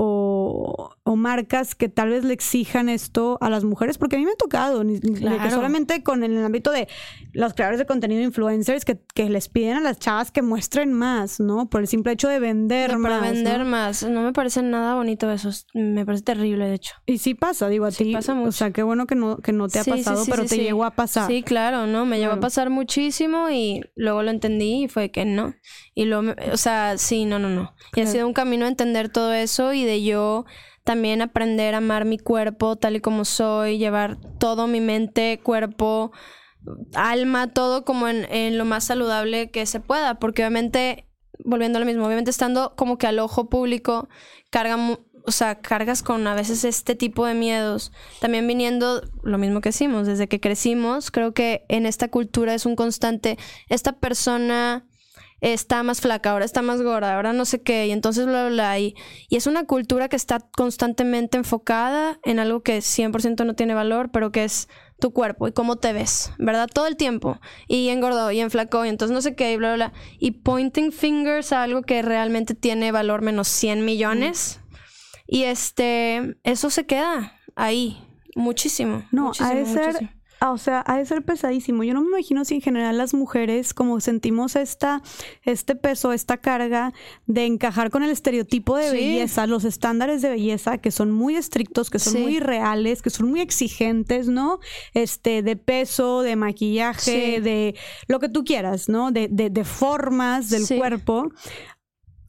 o, o marcas que tal vez le exijan esto a las mujeres, porque a mí me ha tocado, que solamente con el ámbito de los creadores de contenido influencers que, que les piden a las chavas que muestren más, ¿no? Por el simple hecho de vender más.
para vender
¿no?
más. No me parece nada bonito eso. es- Me parece terrible, de hecho.
Y sí pasa, digo, a
Sí
ti.
pasa
O
mucho.
sea, qué bueno que no, que no te ha
Sí,
pasado,
sí,
pero te llegó a pasar.
Sí, claro, no, me llegó
Claro.
a pasar muchísimo y luego lo entendí y fue que no. Y luego, o sea, sí, no, no, no. Y ha sido un camino a entender todo eso y de yo también aprender a amar mi cuerpo tal y como soy, llevar todo mi mente, cuerpo, alma, todo como en, lo más saludable que se pueda, porque obviamente, volviendo a lo mismo, obviamente estando como que al ojo público, carga o sea, cargas con a veces este tipo de miedos. También viniendo, lo mismo que decimos, desde que crecimos, creo que en esta cultura es un constante, esta persona está más flaca, ahora está más gorda, ahora no sé qué, y entonces bla, bla, bla. Y, y es una cultura que está constantemente enfocada en algo que 100% no tiene valor, pero que es tu cuerpo y cómo te ves, ¿verdad? Todo el tiempo. Y engordó y enflacó y entonces no sé qué y bla, bla, bla. Y pointing fingers a algo que realmente tiene valor menos 100 millones. Y este, eso se queda ahí muchísimo.
No,
muchísimo,
ha de ser,
muchísimo.
Ah, o sea, ha de ser pesadísimo. Yo no me imagino si en general las mujeres como sentimos esta, este peso, esta carga de encajar con el estereotipo de
Sí.
belleza, los estándares de belleza que son muy estrictos, que son
Sí.
muy reales, que son muy exigentes, ¿no? Este, de peso, de maquillaje,
Sí.
de lo que tú quieras, ¿no? De, de, de formas del
Sí.
cuerpo.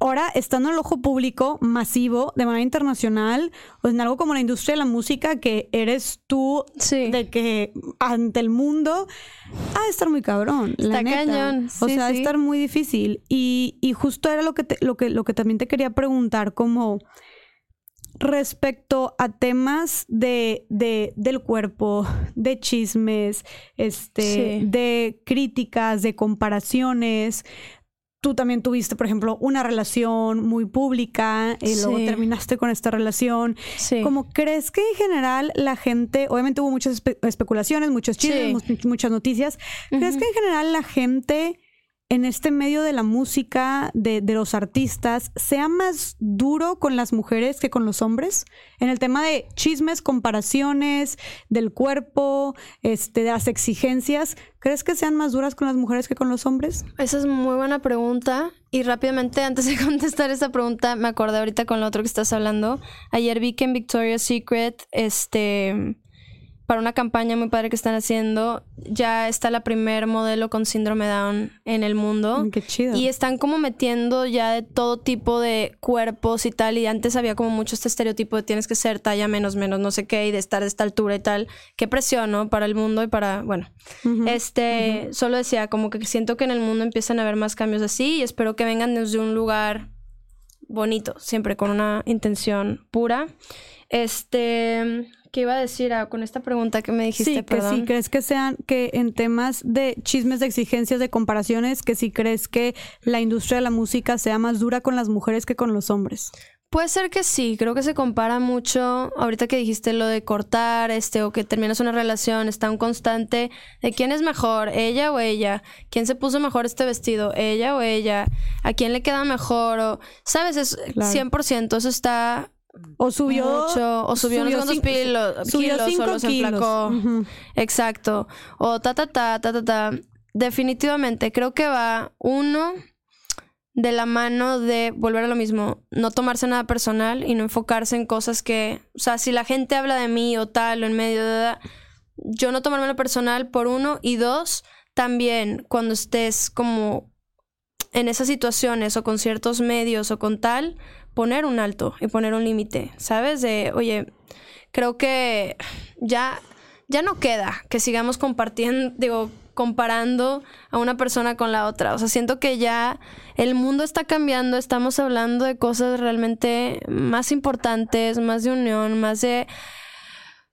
Ahora, estando en el ojo público masivo, de manera internacional, o en algo como la industria de la música, que eres tú
Sí.
de que ante el mundo, ha de estar muy cabrón. la
Está
neta.
cañón,
O sea, ha de
sí.
estar muy difícil. Y, y justo era lo que, te- lo, que, lo que también te quería preguntar, como respecto a temas de, de- del cuerpo, de chismes, este,
Sí.
de críticas, de comparaciones. Tú también tuviste, por ejemplo, una relación muy pública y luego
Sí.
terminaste con esta relación.
Sí.
¿Cómo crees que en general la gente, obviamente hubo muchas espe- especulaciones, muchos chismes,
Sí.
mu- muchas noticias, ¿crees que en general la gente en este medio de la música, de, de los artistas, sea más duro con las mujeres que con los hombres? En el tema de chismes, comparaciones, del cuerpo, este, de las exigencias, ¿crees que sean más duras con las mujeres que con los hombres?
Esa es muy buena pregunta. Y rápidamente, antes de contestar esa pregunta, me acordé ahorita con lo otro que estás hablando. Ayer vi que en Victoria's Secret, este, para una campaña muy padre que están haciendo, ya está la primer modelo con síndrome Down en el mundo.
Mm, Qué chido.
Y están como metiendo ya de todo tipo de cuerpos y tal. Y antes había como mucho este estereotipo de tienes que ser talla menos, menos, no sé qué, y de estar de esta altura y tal. Qué presión, ¿no? Para el mundo y para, bueno. Este, solo decía, como que siento que en el mundo empiezan a haber más cambios así y espero que vengan desde un lugar bonito, siempre con una intención pura. Este, ¿qué iba a decir ah, con esta pregunta que me dijiste?
Sí, que
Perdón.
sí, crees que sean, que en temas de chismes, de exigencias, de comparaciones, que si crees que la industria de la música sea más dura con las mujeres que con los hombres.
Puede ser que sí, creo que se compara mucho. Ahorita que dijiste lo de cortar, este, o que terminas una relación, está un constante de quién es mejor, ella o ella, quién se puso mejor este vestido, ella o ella, a quién le queda mejor, o, ¿sabes? Es
Claro.
100%, eso está
O subió.
mucho, o subió, no sé
subió
kilos,
cinco
o
kilos.
enflacó.
Ujú.
Exacto. O ta, ta, ta, ta, ta, ta. Definitivamente, creo que va uno de la mano de volver a lo mismo, no tomarse nada personal y no enfocarse en cosas que, o sea, si la gente habla de mí o tal o en medio de... Yo no tomármelo personal por uno y dos, también cuando estés como en esas situaciones o con ciertos medios o con tal, poner un alto y poner un límite, ¿sabes? De, oye, creo que ya, ya no queda que sigamos compartiendo, digo, comparando a una persona con la otra. O sea, siento que ya el mundo está cambiando, estamos hablando de cosas realmente más importantes, más de unión, más de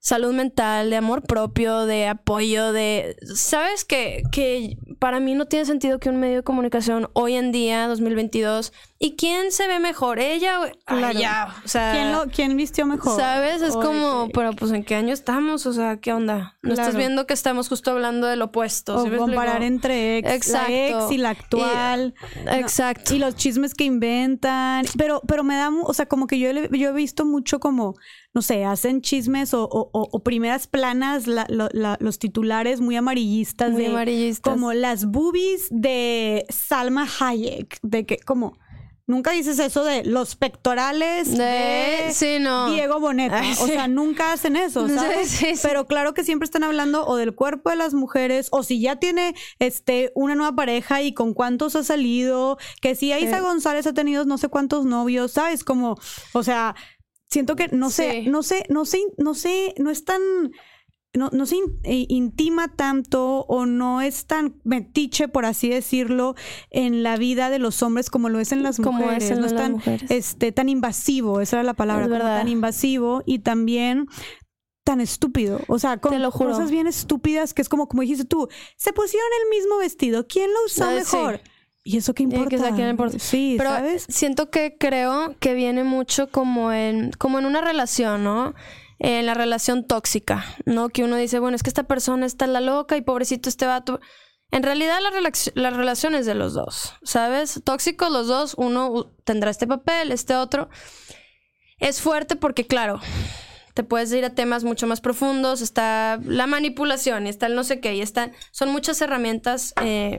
salud mental, de amor propio, de apoyo, de... ¿Sabes que, que para mí no tiene sentido que un medio de comunicación hoy en día, 2022, ¿y quién se ve mejor? ¿Ella o Ay,
Claro.
ya, O sea...
¿Quién, lo, ¿Quién vistió mejor?
¿Sabes? Es como, pero pues ¿en qué año estamos? O sea, ¿qué onda? ¿No estás viendo que estamos justo hablando del opuesto?
O
¿sí me
comparar entre ex,
Exacto.
la ex y la actual.
Exacto.
Y los chismes que inventan. Pero, pero me da, o sea, como que yo, yo he visto mucho como, no sé, hacen chismes o, o- o- o primeras planas, la- lo- la- los titulares muy amarillistas
Muy
de
amarillistas.
como las boobies de Salma Hayek, de que como nunca dices eso de los pectorales de,
De- sí, no.
Diego Boneta,
Ay,
o sea, nunca hacen eso, ¿sabes?
sí, sí.
Pero claro que siempre están hablando o del cuerpo de las mujeres o si ya tiene este una nueva pareja y con cuántos ha salido, que si Isa
Sí.
González ha tenido no sé cuántos novios, ¿sabes? Como, o sea, siento que no sé,
Sí.
no sé, no sé, no sé, no es tan no, no se in- eh, intima tanto o no es tan metiche, por así decirlo, en la vida de los hombres como lo es en las
Como
mujeres.
es
no es tan,
mujeres.
Este, tan invasivo, esa era la palabra,
Es
como tan invasivo y también tan estúpido. O sea, con
lo
cosas bien estúpidas que es como, como dijiste tú, se pusieron el mismo vestido, ¿quién lo usó
Eh, sí.
¿Y eso qué importa?
que sea, ¿qué importa?
Sí,
Pero
¿sabes?
siento que creo que viene mucho como en, como en una relación, ¿no? En la relación tóxica, ¿no? Que uno dice, bueno, es que esta persona está la loca y pobrecito este vato. En realidad la, relac- la relación es de los dos, ¿sabes? Tóxicos los dos, uno tendrá este papel, este otro. Es fuerte porque, claro, te puedes ir a temas mucho más profundos, está la manipulación y está el no sé qué, y están, son muchas herramientas, eh,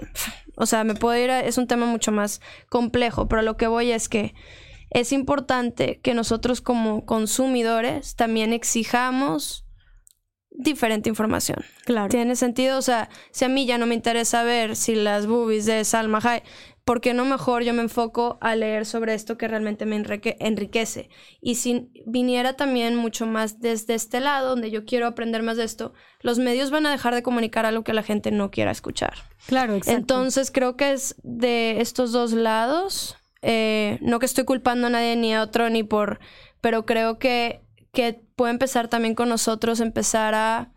o sea, me puedo ir a, es un tema mucho más complejo, pero lo que voy es que es importante que nosotros como consumidores también exijamos diferente información.
Claro.
¿Tiene sentido? O sea, si a mí ya no me interesa ver si las boobies de Salma Hayek, ¿por qué no mejor yo me enfoco a leer sobre esto que realmente me enrique- enriquece? Y si viniera también mucho más desde este lado, donde yo quiero aprender más de esto, los medios van a dejar de comunicar algo que la gente no quiera escuchar.
Claro, exacto.
Entonces creo que es de estos dos lados. Eh, no que estoy culpando a nadie ni a otro ni por. Pero creo que, que puede empezar también con nosotros, empezar a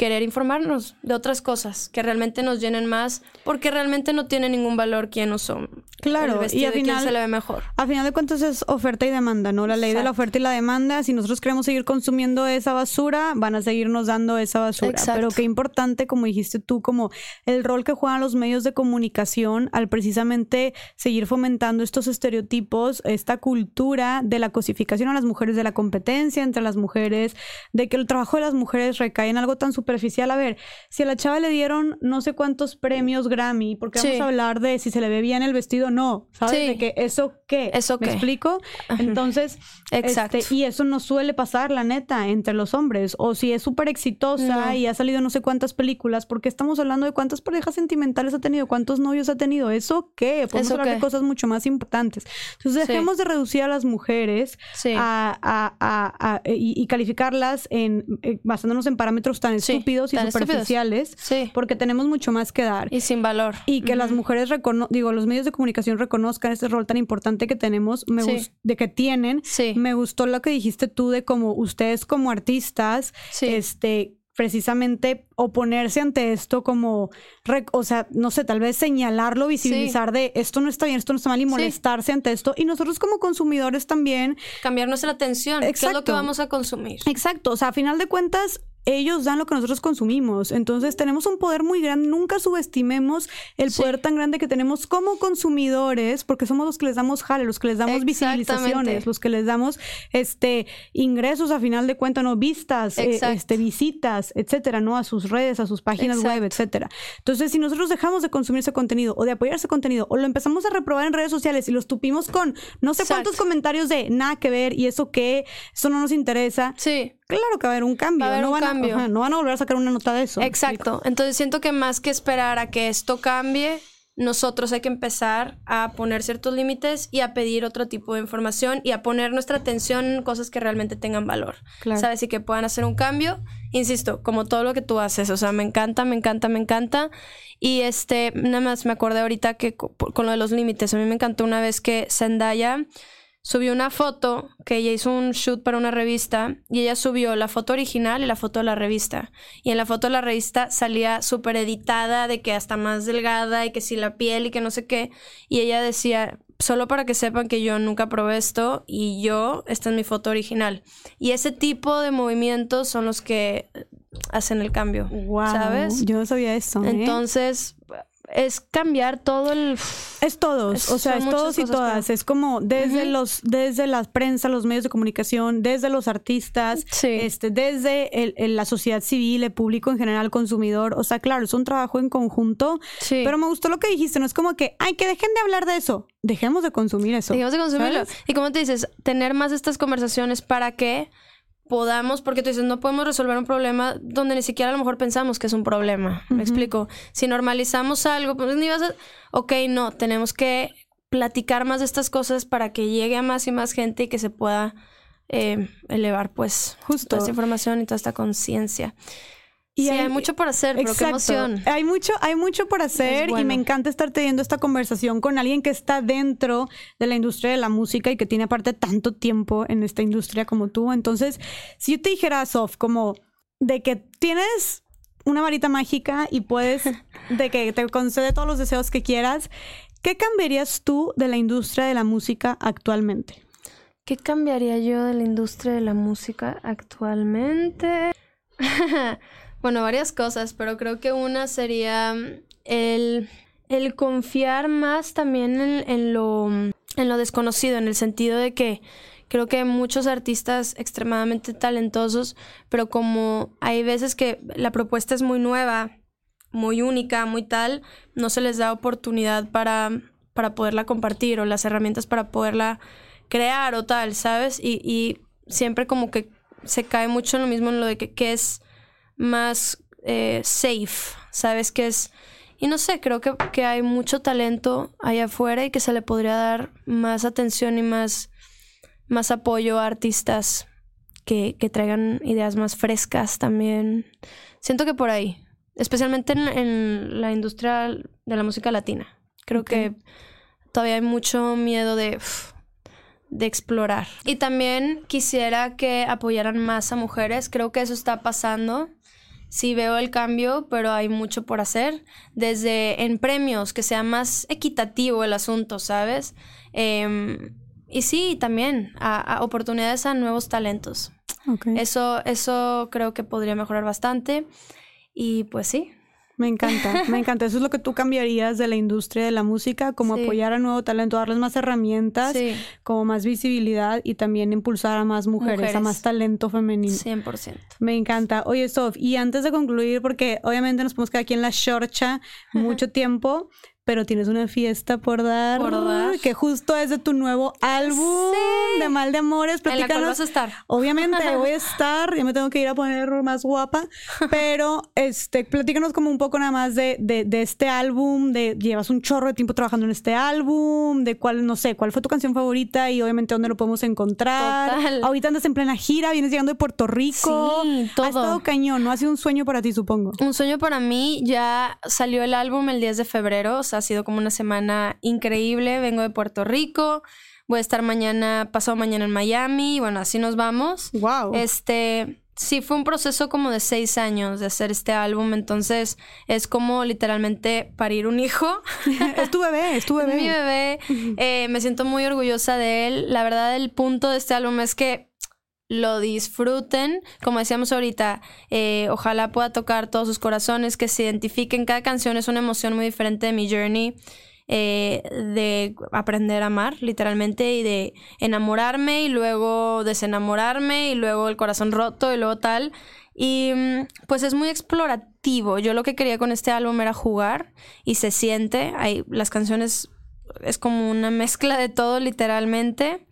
querer informarnos de otras cosas que realmente nos llenen más, porque realmente no tiene ningún valor quién usó
Claro,
el
y al final-
se le ve mejor.
A final de cuentas es oferta y demanda, ¿no? La ley de la
Exacto.
oferta y la demanda. Si nosotros queremos seguir consumiendo esa basura, van a seguirnos dando esa basura.
Exacto.
Pero qué importante, como dijiste tú, como el rol que juegan los medios de comunicación al precisamente seguir fomentando estos estereotipos, esta cultura de la cosificación a las mujeres, de la competencia entre las mujeres, de que el trabajo de las mujeres recae en algo tan superficial. A ver, si a la chava le dieron no sé cuántos premios Grammy, porque
Sí.
vamos a hablar de si se le ve bien el vestido o no, ¿sabes?
Sí.
De que eso qué.
¿Eso
¿Me
qué?
explico? Entonces,
Exacto.
este, y eso no suele pasar, la neta, entre los hombres. O si es súper exitosa
No.
y ha salido no sé cuántas películas, porque estamos hablando de cuántas parejas sentimentales ha tenido, cuántos novios ha tenido. ¿Eso qué? Podemos
¿Eso
hablar de
qué?
cosas mucho más importantes. Entonces,
Sí.
dejemos de reducir a las mujeres a, a- a- a- y, y calificarlas en eh, basándonos en parámetros tan
Sí,
estúpidos y
estúpidos.
superficiales,
Sí.
porque tenemos mucho más que dar.
Y sin valor.
Y que las mujeres digo, los medios de comunicación reconozcan este rol tan importante que tenemos, me
Sí.
gus- de que tienen.
Sí.
Me gustó lo que dijiste tú de como ustedes como artistas, este precisamente oponerse ante esto como, o sea, no sé, tal vez señalarlo, visibilizar de esto no está bien, esto no está mal y molestarse ante esto. Y nosotros como consumidores también
Cambiar nuestra atención. ¿Qué es lo
Exacto.
que vamos a consumir?
Exacto, o sea, a final de cuentas, ellos dan lo que nosotros consumimos. Entonces, tenemos un poder muy grande. Nunca subestimemos el
Sí.
poder tan grande que tenemos como consumidores, porque somos los que les damos jale, los que les damos visibilizaciones, los que les damos este ingresos a final de cuentas, no vistas, eh, este visitas, etcétera, ¿no? A sus redes, a sus páginas web, etcétera. Entonces, si nosotros dejamos de consumir ese contenido o de apoyar ese contenido o lo empezamos a reprobar en redes sociales y los tupimos con no sé
Exacto.
cuántos comentarios de nada que ver y eso qué, eso no nos interesa,
Sí.
Claro que va a haber un cambio.
Va a haber
no,
un
van
cambio.
ajá, no van a volver a sacar una nota de eso.
Exacto. Entonces siento que más que esperar a que esto cambie, nosotros hay que empezar a poner ciertos límites y a pedir otro tipo de información y a poner nuestra atención en cosas que realmente tengan valor.
Claro.
¿Sabes? Y que puedan hacer un cambio. Insisto, como todo lo que tú haces. O sea, me encanta, me encanta, me encanta. Y este, nada más me acordé ahorita que co- con lo de los límites. A mí me encantó una vez que Zendaya subió una foto que ella hizo un shoot para una revista y ella subió la foto original y la foto de la revista. Y en la foto de la revista salía súper editada, de que hasta más delgada y que si la piel y que no sé qué. Y ella decía, solo para que sepan que yo nunca probé esto y yo, esta es mi foto original. Y ese tipo de movimientos son los que hacen el cambio,
Wow.
¿sabes?
Yo no sabía eso. ¿eh?
Entonces, es cambiar todo el...
Es todos,
Es-
o sea, es todos y todas.
pero-
Es como desde los, desde la prensa, los medios de comunicación, desde los artistas,
Sí.
este, desde el- el- la sociedad civil, el público en general, el consumidor. O sea, claro, es un trabajo en conjunto.
Sí.
Pero me gustó lo que dijiste, no es como que, ay, que dejen de hablar de eso. Dejemos de consumir eso.
Dejemos de consumirlo.
¿sabes?
Y como te dices, tener más estas conversaciones para que podamos, porque tú dices, no podemos resolver un problema donde ni siquiera a lo mejor pensamos que es un problema. Me explico. Si normalizamos algo, pues ni vas a... Ok, no, tenemos que platicar más de estas cosas para que llegue a más y más gente y que se pueda eh, elevar pues
Justo.
toda esta información y toda esta conciencia.
Y
sí,
hay-
hay, mucho por hacer, pero qué emoción.
Hay mucho, hay mucho por hacer y me encanta estar teniendo esta conversación con alguien que está dentro de la industria de la música y que tiene aparte tanto tiempo en esta industria como tú. Entonces, si yo te dijera, Sof, como de que tienes una varita mágica y puedes, de que te concede todos los deseos que quieras, ¿Qué cambiarías tú de la industria de la música actualmente?
¿Qué cambiaría yo de la industria de la música actualmente? bueno, varias cosas, pero creo que una sería el, el confiar más también en, lo, en lo desconocido, en el sentido de que creo que muchos artistas extremadamente talentosos, pero como hay veces que la propuesta es muy nueva, muy única, muy tal, no se les da oportunidad para, para poderla compartir o las herramientas para poderla crear o tal, ¿sabes? Y, y siempre como que se cae mucho en lo mismo en lo de que, es más eh, safe, ¿sabes? Que es... Y no sé, creo que, que hay mucho talento allá afuera y que se le podría dar más atención y más más apoyo a artistas que, traigan ideas más frescas también. Siento que por ahí, especialmente en, la industria de la música latina. Creo que todavía hay mucho miedo de, de explorar. Y también quisiera que apoyaran más a mujeres. Creo que eso está pasando. Sí veo el cambio, pero hay mucho por hacer. Desde en premios, que sea más equitativo el asunto, ¿sabes? Eh, y sí, también a, oportunidades a nuevos talentos. Eso, eso creo que podría mejorar bastante. Y pues sí.
Me encanta, me encanta. Eso es lo que tú cambiarías de la industria de la música, como apoyar a nuevo talento, darles más herramientas, como más visibilidad y también impulsar a más mujeres, a más talento femenino.
100%.
Me encanta. Oye, Sof, y antes de concluir, porque obviamente nos podemos quedar aquí en la shorcha mucho tiempo, pero tienes una fiesta por dar, por dar. que justo es de tu nuevo álbum de Mal de Amores.
En la cual vas a estar.
Obviamente voy a estar, ya me tengo que ir a poner más guapa, pero este, platícanos como un poco nada más de, de, este álbum, de llevas un chorro de tiempo trabajando en este álbum, de cuál, no sé, cuál fue tu canción favorita y obviamente dónde lo podemos encontrar. Total. Ahorita andas en plena gira, vienes llegando de Puerto Rico.
Sí, todo.
Ha estado cañón, ¿no? Ha sido un sueño para ti, supongo.
Un sueño para mí, ya salió el álbum el 10 de febrero, ha sido como una semana increíble. Vengo de Puerto Rico. Voy a estar mañana, pasado mañana en Miami. Y bueno, así nos vamos.
Wow.
Este, sí, fue un proceso como de seis años de hacer este álbum. Entonces, es como literalmente parir un hijo.
es tu bebé, es tu bebé.
mi bebé. Eh, me siento muy orgullosa de él. La verdad, el punto de este álbum es que lo disfruten. Como decíamos ahorita, eh, ojalá pueda tocar todos sus corazones, que se identifiquen. Cada canción es una emoción muy diferente de mi journey. Eh, de aprender a amar, literalmente, y de enamorarme y luego desenamorarme y luego el corazón roto y luego tal. Y mm, pues es muy explorativo. Yo lo que quería con este álbum era jugar y se siente. Hay, las canciones es como una mezcla de todo, literalmente.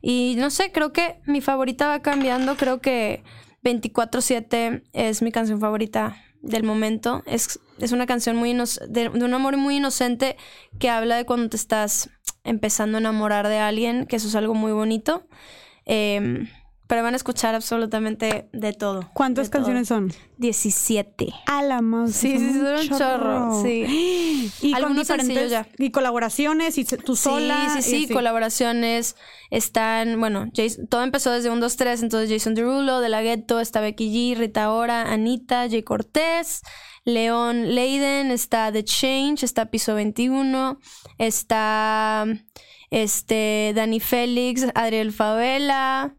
Y no sé, creo que mi favorita va cambiando. Creo que 24-7 es mi canción favorita del momento. Es, es una canción muy de, un amor muy inocente que habla de cuando te estás empezando a enamorar de alguien, que eso es algo muy bonito. Eh, pero van a escuchar absolutamente de todo.
¿Cuántas canciones son?
17.
A la más.
Sí, sí, son un chorro. Sí.
Y Algunos sencillos ya. Y colaboraciones y tú sola.
Sí, sí, sí. Colaboraciones. Están, bueno, todo empezó desde un 2, 3. Entonces Jason Derulo, De La Ghetto, está Becky G, Rita Ora, Anita, Jay Cortés. León Leiden, está The Change, está Piso 21, está este Dani Félix, Adriel Favela,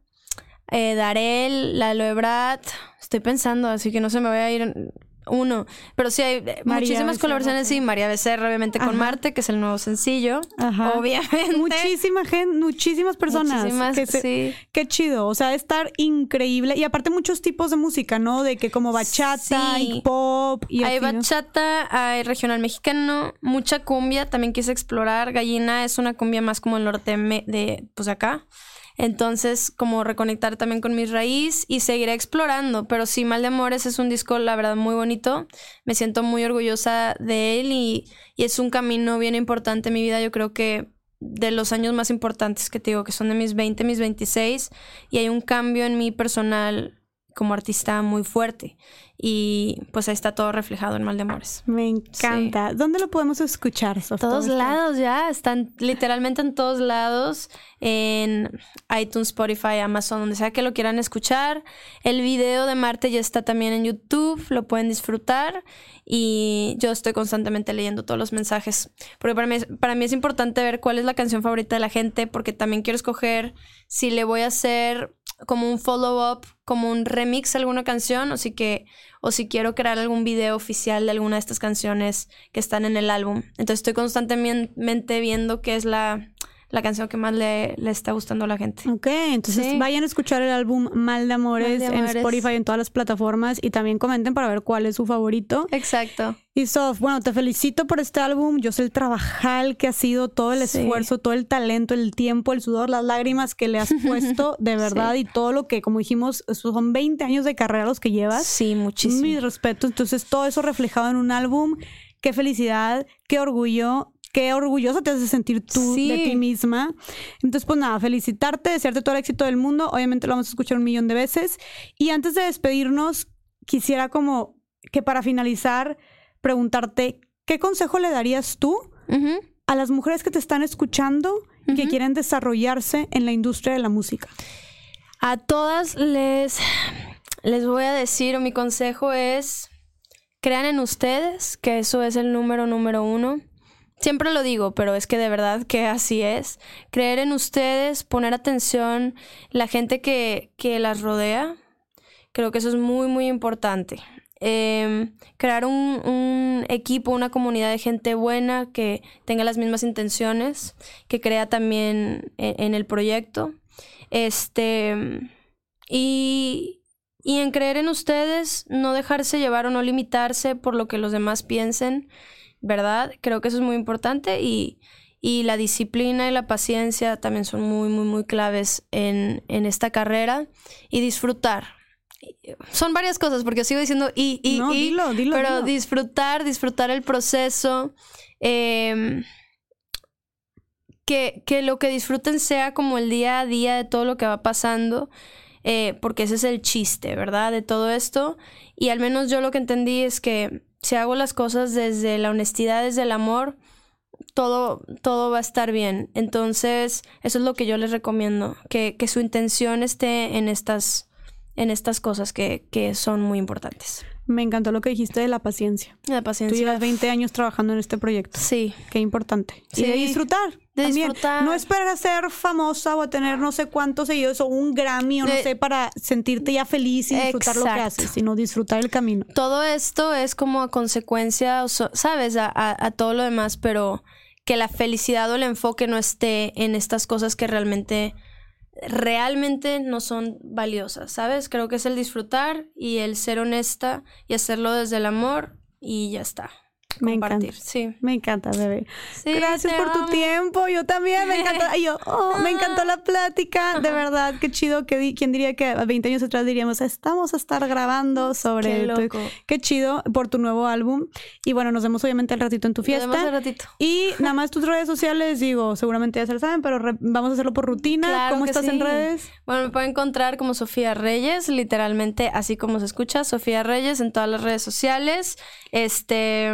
eh, Darel, Lalo Ebrard. Estoy pensando, así que no se me voy a ir uno. Pero sí hay muchísimas colaboraciones, sí. María Becerra, obviamente, con Marte, que es el nuevo sencillo. Ajá. Obviamente.
Muchísima gente, muchísimas personas. Muchísimas, sí. Qué chido. O sea, estar increíble. Y aparte muchos tipos de música, ¿no? De que como bachata y pop. Y
hay bachata, hay regional mexicano, mucha cumbia. También quise explorar. Gallina es una cumbia más como el norte de, pues acá. Entonces, como reconectar también con mis raíz y seguir explorando. Pero sí, Mal de Amores es un disco, la verdad, muy bonito. Me siento muy orgullosa de él y, es un camino bien importante en mi vida. Yo creo que de los años más importantes que te digo, que son de mis 20, mis 26, y hay un cambio en mi personal como artista muy fuerte. Y pues ahí está todo reflejado en Mal de Amores.
Me encanta. ¿Dónde lo podemos escuchar,
Sofía? Todos lados ya, están literalmente en todos lados, en iTunes, Spotify, Amazon, donde sea que lo quieran escuchar. El video de Marte ya está también en YouTube, lo pueden disfrutar y yo estoy constantemente leyendo todos los mensajes, porque para mí, para mí es importante ver cuál es la canción favorita de la gente, porque también quiero escoger si le voy a hacer como un follow-up, como un remix a alguna canción, o si, que, o si quiero crear algún video oficial de alguna de estas canciones que están en el álbum. Entonces estoy constantemente viendo qué es la, la canción que más le, le, está gustando a la gente.
Ok, entonces vayan a escuchar el álbum Mal de Amores, en Spotify, en todas las plataformas y también comenten para ver cuál es su favorito.
Exacto.
Y Sof, bueno, te felicito por este álbum. Yo sé el trabajal que ha sido, todo el esfuerzo, todo el talento, el tiempo, el sudor, las lágrimas que le has puesto, de verdad, y todo lo que, como dijimos, son 20 años de carrera los que llevas.
Sí, muchísimo.
Mi respeto. Entonces, todo eso reflejado en un álbum. Qué felicidad, qué orgullo qué orgullosa te hace sentir tú de ti misma. Entonces, pues nada, felicitarte, desearte todo el éxito del mundo. Obviamente lo vamos a escuchar un millón de veces. Y antes de despedirnos, quisiera como que para finalizar, preguntarte, ¿qué consejo le darías tú a las mujeres que te están escuchando y que quieren desarrollarse en la industria de la música?
A todas les, les voy a decir, o mi consejo es, crean en ustedes, que eso es el número número uno. Siempre lo digo, pero es que de verdad que así es. Creer en ustedes, poner atención, la gente que, que las rodea, creo que eso es muy, muy importante. Em, crear un, un, equipo, una comunidad de gente buena que tenga las mismas intenciones, que crea también en, en el proyecto. Este, y, y en creer en ustedes, no dejarse llevar o no limitarse por lo que los demás piensen. ¿Verdad? Creo que eso es muy importante y, la disciplina y la paciencia también son muy, muy, muy claves en, esta carrera y disfrutar. Son varias cosas, porque sigo diciendo y, y, y pero disfrutar, disfrutar el proceso. Em, que, que, lo que disfruten sea como el día a día de todo lo que va pasando, eh, porque ese es el chiste, ¿verdad? De todo esto. Y al menos yo lo que entendí es que si hago las cosas desde la honestidad, desde el amor, todo, todo va a estar bien. Entonces, eso es lo que yo les recomiendo, que, que su intención esté en estas, en estas cosas que, que son muy importantes.
Me encantó lo que dijiste de la paciencia.
La paciencia.
Tú llevas 20 años trabajando en este proyecto.
Sí.
Qué importante.
Sí.
Y de disfrutar.
De disfrutar.
No esperar a ser famosa o a tener no sé cuántos seguidores o un Grammy o no sé para sentirte ya feliz y disfrutar lo que haces, sino disfrutar el camino.
Todo esto es como a consecuencia, ¿sabes? A, a todo lo demás, pero que la felicidad o el enfoque no esté en estas cosas que realmente realmente no son valiosas, ¿sabes? Creo que es el disfrutar y el ser honesta y hacerlo desde el amor y ya está.
Me encanta.
Sí.
Me encanta, bebé. Gracias por tu tiempo. Yo también me encantó. Yo, oh, me encantó la plática. De verdad, qué chido. Que ¿Quién diría que a 20 años atrás diríamos, estamos a estar grabando sobre...
Qué loco.
qué chido por tu nuevo álbum. Y bueno, nos vemos obviamente al ratito en tu fiesta.
Nos vemos al ratito.
Y nada más tus redes sociales, digo, seguramente ya se lo saben, pero vamos a hacerlo por rutina. ¿Cómo estás en redes?
Bueno, me pueden encontrar como Sofía Reyes, literalmente así como se escucha, Sofía Reyes en todas las redes sociales. Este,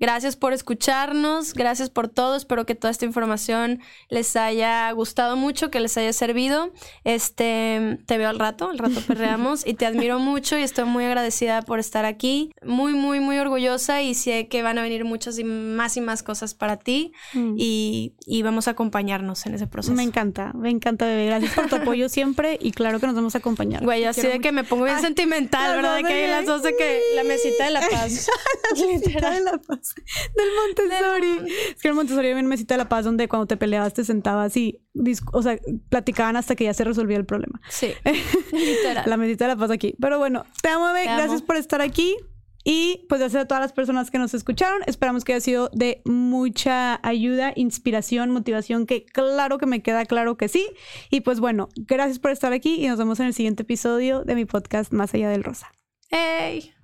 gracias por escucharnos, gracias por todo. Espero que toda esta información les haya gustado mucho, que les haya servido. Este, te veo al rato, al rato perreamos y te admiro mucho y estoy muy agradecida por estar aquí. Muy, muy, muy orgullosa y sé que van a venir muchas y más y más cosas para ti mm. y, y, vamos a acompañarnos en ese proceso.
Me encanta, me encanta, bebé. Gracias por tu apoyo siempre y claro que nos vamos a acompañar.
Güey, así de que me pongo bien sentimental, ¿verdad? Que hay las dos de que la mesita de la paz.
la de la paz. Del Montessori. Es que el Montessori había una mesita de la paz donde cuando te peleabas te sentabas y, o sea, platicaban hasta que ya se resolvía el problema.
Sí. Literal.
la mesita de la paz aquí. Pero bueno, te amo, bebé. Gracias por estar aquí. Y pues gracias a todas las personas que nos escucharon. Esperamos que haya sido de mucha ayuda, inspiración, motivación, que claro que me queda claro que sí. Y pues bueno, gracias por estar aquí y nos vemos en el siguiente episodio de mi podcast Más allá del Rosa.
¡Hey!